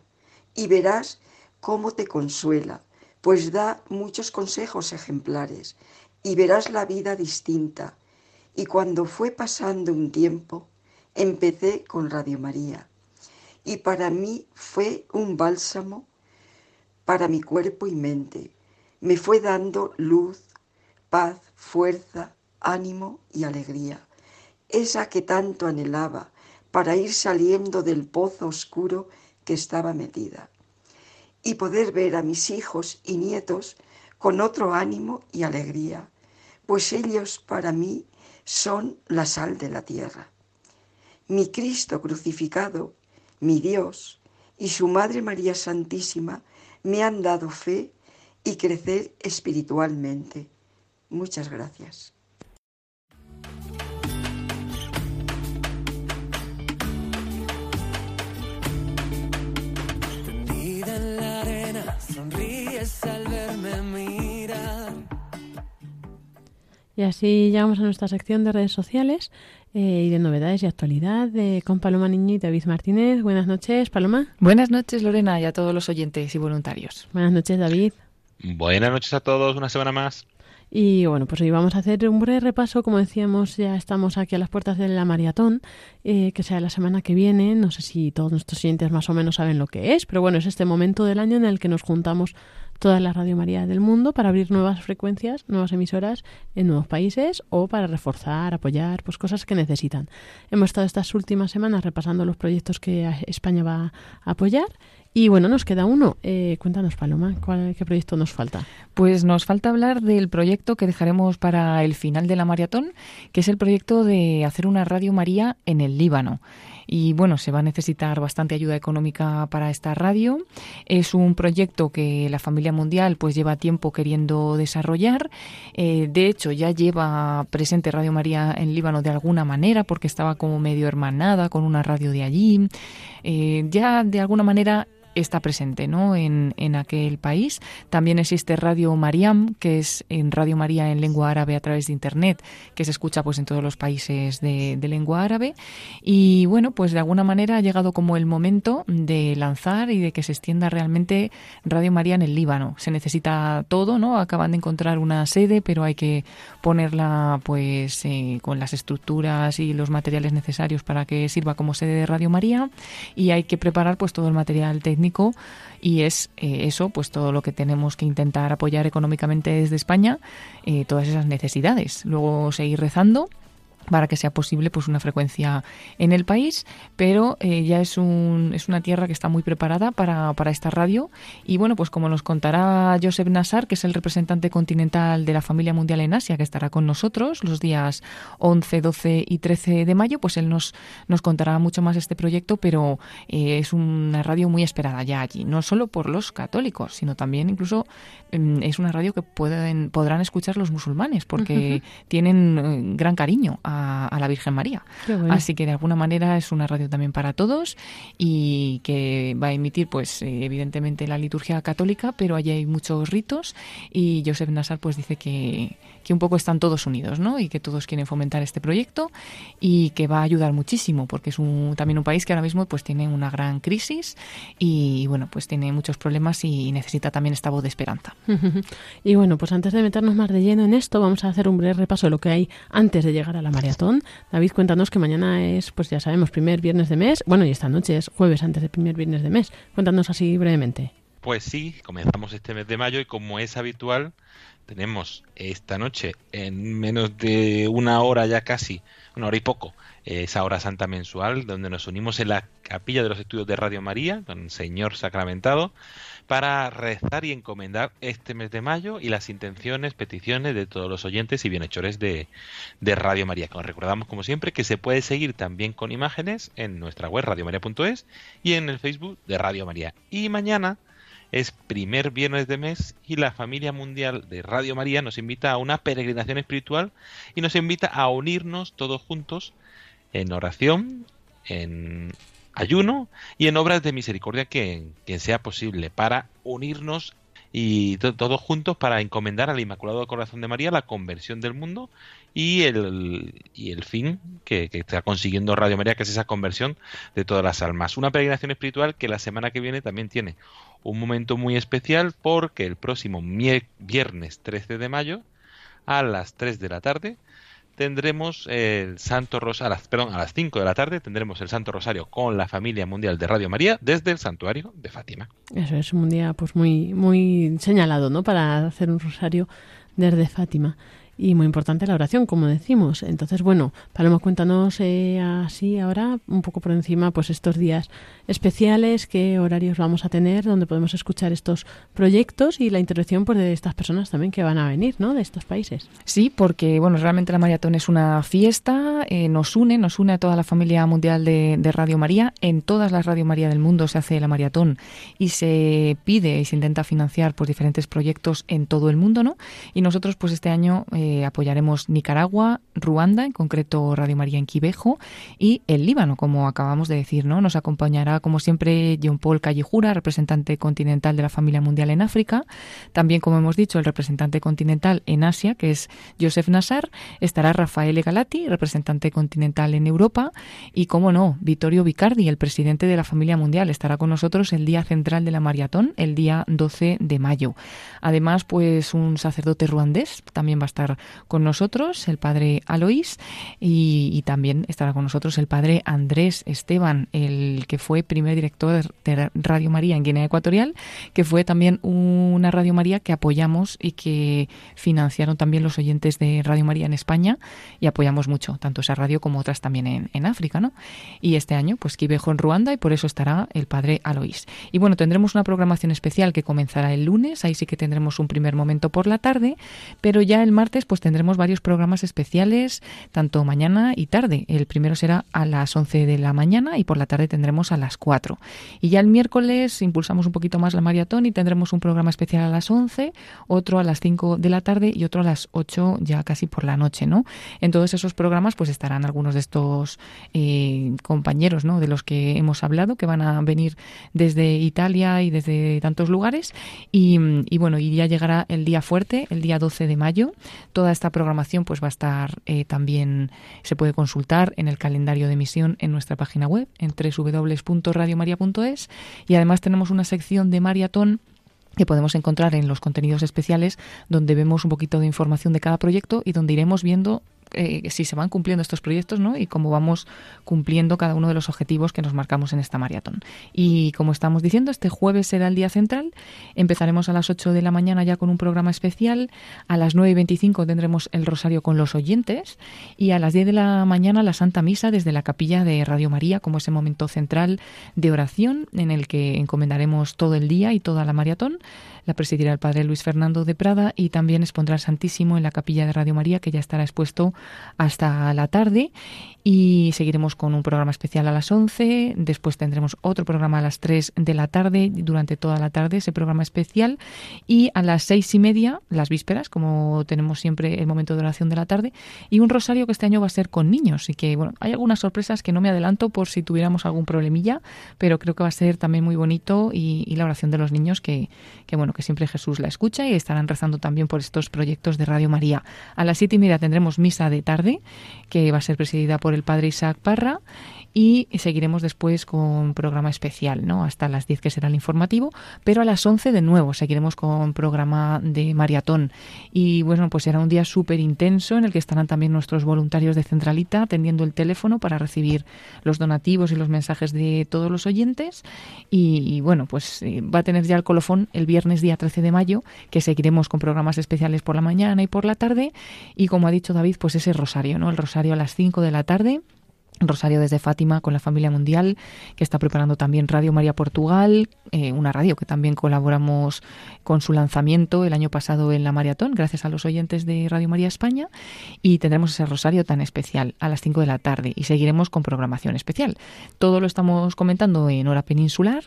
y verás cómo te consuela, pues da muchos consejos ejemplares y verás la vida distinta. Y cuando fue pasando un tiempo, empecé con Radio María. Y para mí fue un bálsamo para mi cuerpo y mente. Me fue dando luz, paz, fuerza, ánimo y alegría, esa que tanto anhelaba para ir saliendo del pozo oscuro que estaba metida, y poder ver a mis hijos y nietos con otro ánimo y alegría, pues ellos para mí son la sal de la tierra. Mi Cristo crucificado, mi Dios y su Madre María Santísima me han dado fe y crecer espiritualmente. Muchas gracias. Y así llegamos a nuestra sección de redes sociales eh, y de novedades y actualidad de, con Paloma Niño y David Martínez. Buenas noches, Paloma. Buenas noches, Lorena, y a todos los oyentes y voluntarios. Buenas noches, David. Buenas noches a todos, una semana más. Y bueno, pues hoy vamos a hacer un breve repaso. Como decíamos, ya estamos aquí a las puertas de la maratón, eh, que sea la semana que viene. No sé si todos nuestros oyentes más o menos saben lo que es, pero bueno, es este momento del año en el que nos juntamos toda la Radio María del mundo para abrir nuevas frecuencias, nuevas emisoras en nuevos países o para reforzar, apoyar, pues cosas que necesitan. Hemos estado estas últimas semanas repasando los proyectos que España va a apoyar y bueno, nos queda uno. Eh, cuéntanos, Paloma, ¿cuál, ¿qué proyecto nos falta? Pues nos falta hablar del proyecto que dejaremos para el final de la maratón, que es el proyecto de hacer una Radio María en el Líbano. Y bueno, se va a necesitar bastante ayuda económica para esta radio. Es un proyecto que la familia mundial pues lleva tiempo queriendo desarrollar. Eh, de hecho, ya lleva presente Radio María en Líbano de alguna manera, porque estaba como medio hermanada con una radio de allí. Eh, ya de alguna manera está presente ¿no? en, en aquel país. También existe Radio Mariam, que es en Radio María en lengua árabe a través de Internet, que se escucha pues en todos los países de, de lengua árabe. Y bueno, pues de alguna manera ha llegado como el momento de lanzar y de que se extienda realmente Radio María en el Líbano. Se necesita todo, ¿no? Acaban de encontrar una sede, pero hay que ponerla pues eh, con las estructuras y los materiales necesarios para que sirva como sede de Radio María y hay que preparar pues todo el material técnico y es eh, eso, pues todo lo que tenemos que intentar apoyar económicamente desde España, eh, todas esas necesidades. Luego seguir rezando para que sea posible pues una frecuencia en el país, pero eh, ya es, un, es una tierra que está muy preparada para, para esta radio. Y bueno, pues como nos contará Josep Nassar, que es el representante continental de la familia mundial en Asia, que estará con nosotros los días 11, 12 y 13 de mayo, pues él nos, nos contará mucho más este proyecto, pero eh, es una radio muy esperada ya allí, no solo por los católicos, sino también incluso mm, es una radio que pueden, podrán escuchar los musulmanes, porque tienen eh, gran cariño a, a la Virgen María. Bueno. Así que de alguna manera es una radio también para todos y que va a emitir, pues, eh, evidentemente la liturgia católica, pero allí hay muchos ritos y Josep Nassar, pues, dice que, que un poco están todos unidos, ¿no? Y que todos quieren fomentar este proyecto y que va a ayudar muchísimo porque es un, también un país que ahora mismo, pues, tiene una gran crisis y, bueno, pues tiene muchos problemas y necesita también esta voz de esperanza. Y bueno, pues antes de meternos más de lleno en esto, vamos a hacer un breve repaso de lo que hay antes de llegar a la David, cuéntanos que mañana es, pues ya sabemos, primer viernes de mes. Bueno, y esta noche es jueves antes del primer viernes de mes. Cuéntanos así brevemente. Pues sí, comenzamos este mes de mayo y como es habitual, tenemos esta noche en menos de una hora ya casi, una hora y poco, esa hora santa mensual donde nos unimos en la capilla de los estudios de Radio María con Señor Sacramentado para rezar y encomendar este mes de mayo y las intenciones, peticiones de todos los oyentes y bienhechores de, de Radio María. Recordamos, como siempre, que se puede seguir también con imágenes en nuestra web radiomaria.es y en el Facebook de Radio María. Y mañana es primer viernes de mes y la familia mundial de Radio María nos invita a una peregrinación espiritual y nos invita a unirnos todos juntos en oración, en ayuno y en obras de misericordia que, que sea posible para unirnos y to- todos juntos para encomendar al Inmaculado Corazón de María la conversión del mundo y el, y el fin que, que está consiguiendo Radio María, que es esa conversión de todas las almas. Una peregrinación espiritual que la semana que viene también tiene un momento muy especial porque el próximo viernes 13 de mayo a las 3 de la tarde tendremos el Santo Rosario, perdón, a las 5 de la tarde tendremos el Santo Rosario con la familia mundial de Radio María desde el santuario de Fátima. Eso es un día pues muy muy señalado, ¿no? Para hacer un rosario desde Fátima. Y muy importante la oración, como decimos. Entonces, bueno, Paloma, cuéntanos eh, así ahora, un poco por encima, pues estos días especiales, qué horarios vamos a tener, donde podemos escuchar estos proyectos y la intervención pues, de estas personas también que van a venir, ¿no? De estos países. Sí, porque bueno, realmente la maratón es una fiesta, eh, nos une, nos une a toda la familia mundial de, Radio María. En todas las Radio María del mundo se hace la maratón y se pide y se intenta financiar pues diferentes proyectos en todo el mundo, ¿no? Y nosotros pues este año eh, eh, apoyaremos Nicaragua, Ruanda, en concreto Radio María en Quivejo, y el Líbano, como acabamos de decir, ¿no? Nos acompañará, como siempre, John Paul Callejura, representante continental de la familia mundial en África. También, como hemos dicho, el representante continental en Asia, que es Joseph Nassar. Estará Rafael Galati, representante continental en Europa. Y, como no, Vittorio Vicardi, el presidente de la familia mundial, estará con nosotros el día central de la maratón, el día 12 de mayo. Además, pues un sacerdote ruandés también va a estar con nosotros, el padre Alois, y, también estará con nosotros el padre Andrés Esteban, el que fue primer director de Radio María en Guinea Ecuatorial, que fue también una Radio María que apoyamos y que financiaron también los oyentes de Radio María en España y apoyamos mucho, tanto esa radio como otras también en, en África, ¿no? Y este año, pues Quivejo en Ruanda y por eso estará el padre Alois. Y bueno, tendremos una programación especial que comenzará el lunes, ahí sí que tendremos un primer momento por la tarde, pero ya el martes pues tendremos varios programas especiales, tanto mañana y tarde. El primero será a las 11 de la mañana y por la tarde tendremos a las 4. Y ya el miércoles impulsamos un poquito más la maratón y tendremos un programa especial a las 11, otro a las 5 de la tarde y otro a las 8 ya casi por la noche, ¿no? En todos esos programas pues estarán algunos de estos eh, compañeros, ¿no? De los que hemos hablado, que van a venir desde Italia y desde tantos lugares. Y, y bueno, y ya llegará el día fuerte, el día 12 de mayo. Toda esta programación pues va a estar eh, también, se puede consultar en el calendario de emisión en nuestra página web, en www.radiomaria.es. Y además tenemos una sección de maratón que podemos encontrar en los contenidos especiales donde vemos un poquito de información de cada proyecto y donde iremos viendo eh, si se van cumpliendo estos proyectos ¿no? y cómo vamos cumpliendo cada uno de los objetivos que nos marcamos en esta maratón. Y como estamos diciendo, este jueves será el día central. Empezaremos a las 8 de la mañana ya con un programa especial. A las 9 y 25 tendremos el rosario con los oyentes. Y a las 10 de la mañana la Santa Misa desde la capilla de Radio María, como ese momento central de oración en el que encomendaremos todo el día y toda la maratón. La presidirá el padre Luis Fernando de Prada y también expondrá el Santísimo en la capilla de Radio María, que ya estará expuesto hasta la tarde. Y seguiremos con un programa especial a las 11. Después tendremos otro programa a las 3 de la tarde, durante toda la tarde, ese programa especial. Y a las seis y media, las vísperas, como tenemos siempre el momento de oración de la tarde. Y un rosario que este año va a ser con niños. Y que, bueno, hay algunas sorpresas que no me adelanto por si tuviéramos algún problemilla, pero creo que va a ser también muy bonito. Y, la oración de los niños, que, que, bueno, que siempre Jesús la escucha y estarán rezando también por estos proyectos de Radio María. A las siete y media tendremos misa de tarde, que va a ser presidida por el padre Isaac Parra y seguiremos después con programa especial, ¿no? Hasta las 10 que será el informativo, pero a las 11 de nuevo seguiremos con programa de maratón. Y bueno, pues será un día súper intenso en el que estarán también nuestros voluntarios de Centralita atendiendo el teléfono para recibir los donativos y los mensajes de todos los oyentes. Y, bueno, pues eh, va a tener ya el colofón el viernes día 13 de mayo, que seguiremos con programas especiales por la mañana y por la tarde. Y como ha dicho David, pues ese rosario, ¿no? El rosario a las 5 de la tarde Rosario desde Fátima con la familia mundial, que está preparando también Radio María Portugal, eh, una radio que también colaboramos con su lanzamiento el año pasado en la maratón, gracias a los oyentes de Radio María España, y tendremos ese rosario tan especial a las 5 de la tarde y seguiremos con programación especial. Todo lo estamos comentando en hora peninsular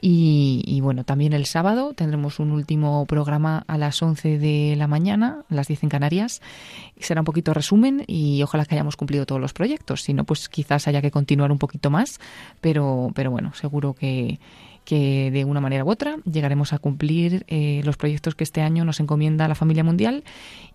y, y bueno, también el sábado tendremos un último programa a las 11 de la mañana, a las 10 en Canarias, será un poquito resumen y ojalá que hayamos cumplido todos los proyectos, si no, pues quizás haya que continuar un poquito más, pero, pero bueno, seguro que, que de una manera u otra llegaremos a cumplir eh, los proyectos que este año nos encomienda la familia mundial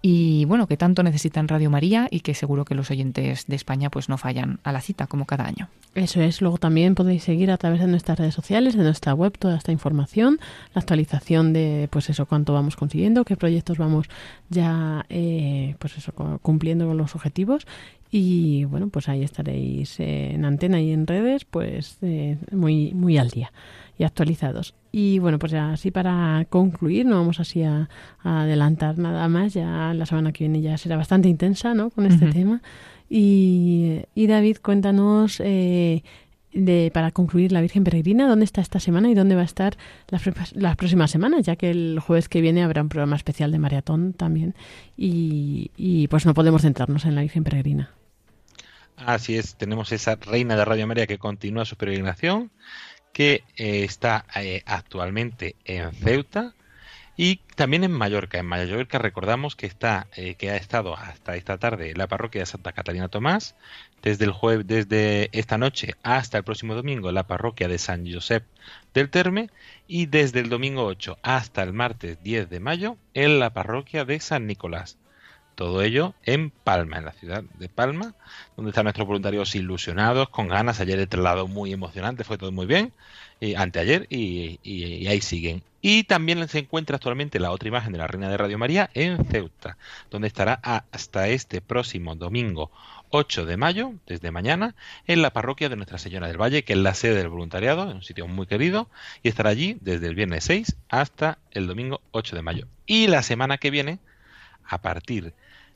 y bueno, que tanto necesitan Radio María y que seguro que los oyentes de España pues no fallan a la cita como cada año. Eso es, luego también podéis seguir a través de nuestras redes sociales, de nuestra web, toda esta información, la actualización de pues eso, cuánto vamos consiguiendo, qué proyectos vamos ya eh, pues eso, cumpliendo con los objetivos y bueno, pues ahí estaréis en antena y en redes, pues eh, muy, muy al día y actualizados. Y bueno, pues ya así para concluir, no vamos así a, a adelantar nada más, ya la semana que viene ya será bastante intensa, ¿no? Con este tema. Y, y David, cuéntanos eh, de, para concluir la Virgen Peregrina, ¿dónde está esta semana y dónde va a estar las, las próximas semanas? Ya que el jueves que viene habrá un programa especial de maratón también. Y, y pues no podemos centrarnos en la Virgen Peregrina. Así es, tenemos esa reina de Radio María que continúa su peregrinación, que eh, está eh, actualmente en Ceuta, Y también en Mallorca. En Mallorca recordamos que está, eh, que ha estado hasta esta tarde la parroquia de Santa Catalina Tomás, desde el jueves, desde esta noche hasta el próximo domingo la parroquia de San Josep del Terme y desde el domingo 8 hasta el martes 10 de mayo en la parroquia de San Nicolás. Todo ello en Palma, en la ciudad de Palma, donde están nuestros voluntarios ilusionados, con ganas. Ayer el traslado muy emocionante, fue todo muy bien, y anteayer, y- y ahí siguen. Y también se encuentra actualmente la otra imagen de la Reina de Radio María en Ceuta, donde estará hasta este próximo domingo 8 de mayo, desde mañana, en la parroquia de Nuestra Señora del Valle, que es la sede del voluntariado, en un sitio muy querido, y estará allí desde el viernes 6 hasta el domingo 8 de mayo. Y la semana que viene, a partir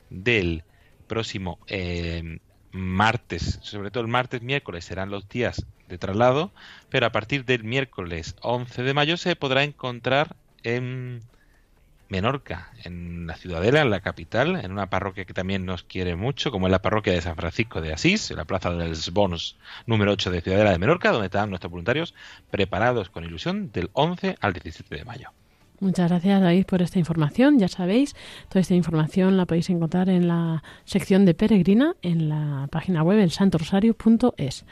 del próximo eh, martes, sobre todo el martes, miércoles serán los días de traslado, pero a partir del miércoles 11 de mayo se podrá encontrar en Menorca, en la Ciudadela, en la capital, en una parroquia que también nos quiere mucho, como es la parroquia de San Francisco de Asís, en la plaza de los Bons número 8 de Ciudadela de Menorca, donde están nuestros voluntarios preparados con ilusión del 11 al 17 de mayo. Muchas gracias David por esta información. Ya sabéis, toda esta información la podéis encontrar en la sección de Peregrina en la página web elsantorosario.es.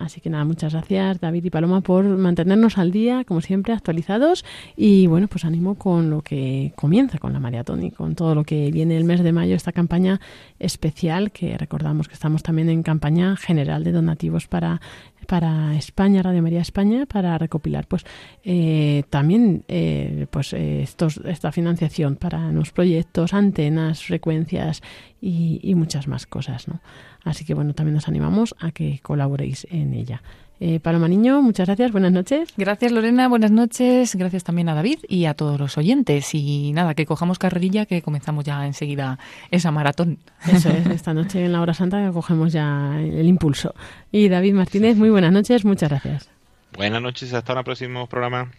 Así que nada, muchas gracias David y Paloma por mantenernos al día, como siempre, actualizados. Y bueno, pues animo con lo que comienza con la maratón y con todo lo que viene el mes de mayo, esta campaña especial que recordamos que estamos también en campaña general de donativos para para España, Radio María España, para recopilar pues eh, también eh, pues eh, estos, esta financiación para nuevos proyectos, antenas, frecuencias y, y muchas más cosas, ¿no? Así que bueno, también nos animamos a que colaboréis en ella. Eh, Paloma Niño, muchas gracias, buenas noches. Gracias Lorena, buenas noches. Gracias también a David y a todos los oyentes. Y nada, que cojamos carrerilla que comenzamos ya enseguida esa maratón. Eso es, esta noche en la hora santa que cogemos ya el impulso. Y David Martínez, muy buenas noches, muchas gracias. Buenas noches, hasta el próximo programa.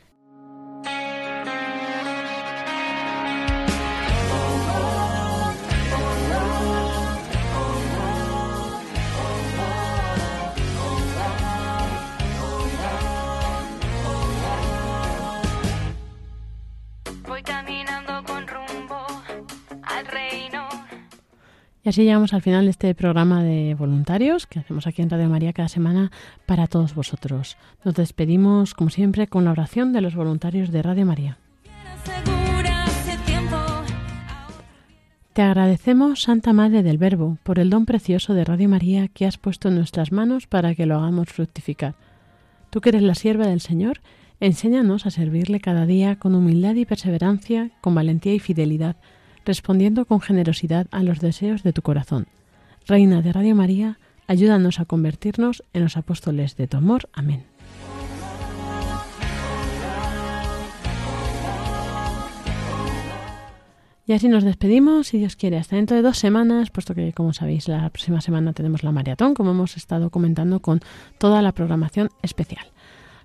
Así llegamos al final de este programa de voluntarios que hacemos aquí en Radio María cada semana para todos vosotros. Nos despedimos, como siempre, con la oración de los voluntarios de Radio María. Te agradecemos, Santa Madre del Verbo, por el don precioso de Radio María que has puesto en nuestras manos para que lo hagamos fructificar. Tú que eres la sierva del Señor, enséñanos a servirle cada día con humildad y perseverancia, con valentía y fidelidad, respondiendo con generosidad a los deseos de tu corazón. Reina de Radio María, ayúdanos a convertirnos en los apóstoles de tu amor. Amén. Y así nos despedimos, si Dios quiere, hasta dentro de dos semanas, puesto que, como sabéis, la próxima semana tenemos la maratón, como hemos estado comentando, con toda la programación especial.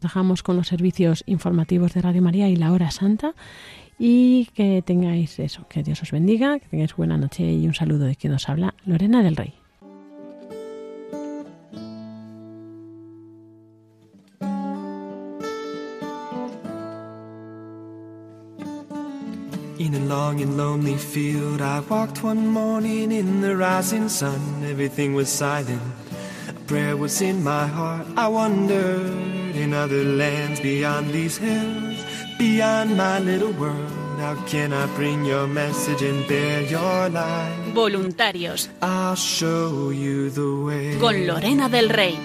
Dejamos con los servicios informativos de Radio María y la hora santa y que tengáis eso, que Dios os bendiga, que tengáis buena noche y un saludo de quien nos habla, Lorena del Rey. In a long and lonely field, I walked one morning in the rising sun. Everything was silent. A prayer was in my heart. I wondered in other lands beyond these hills, beyond my little world. How can I bring your message and bear your light? Voluntarios I'll show you the way. con Lorena del Rey.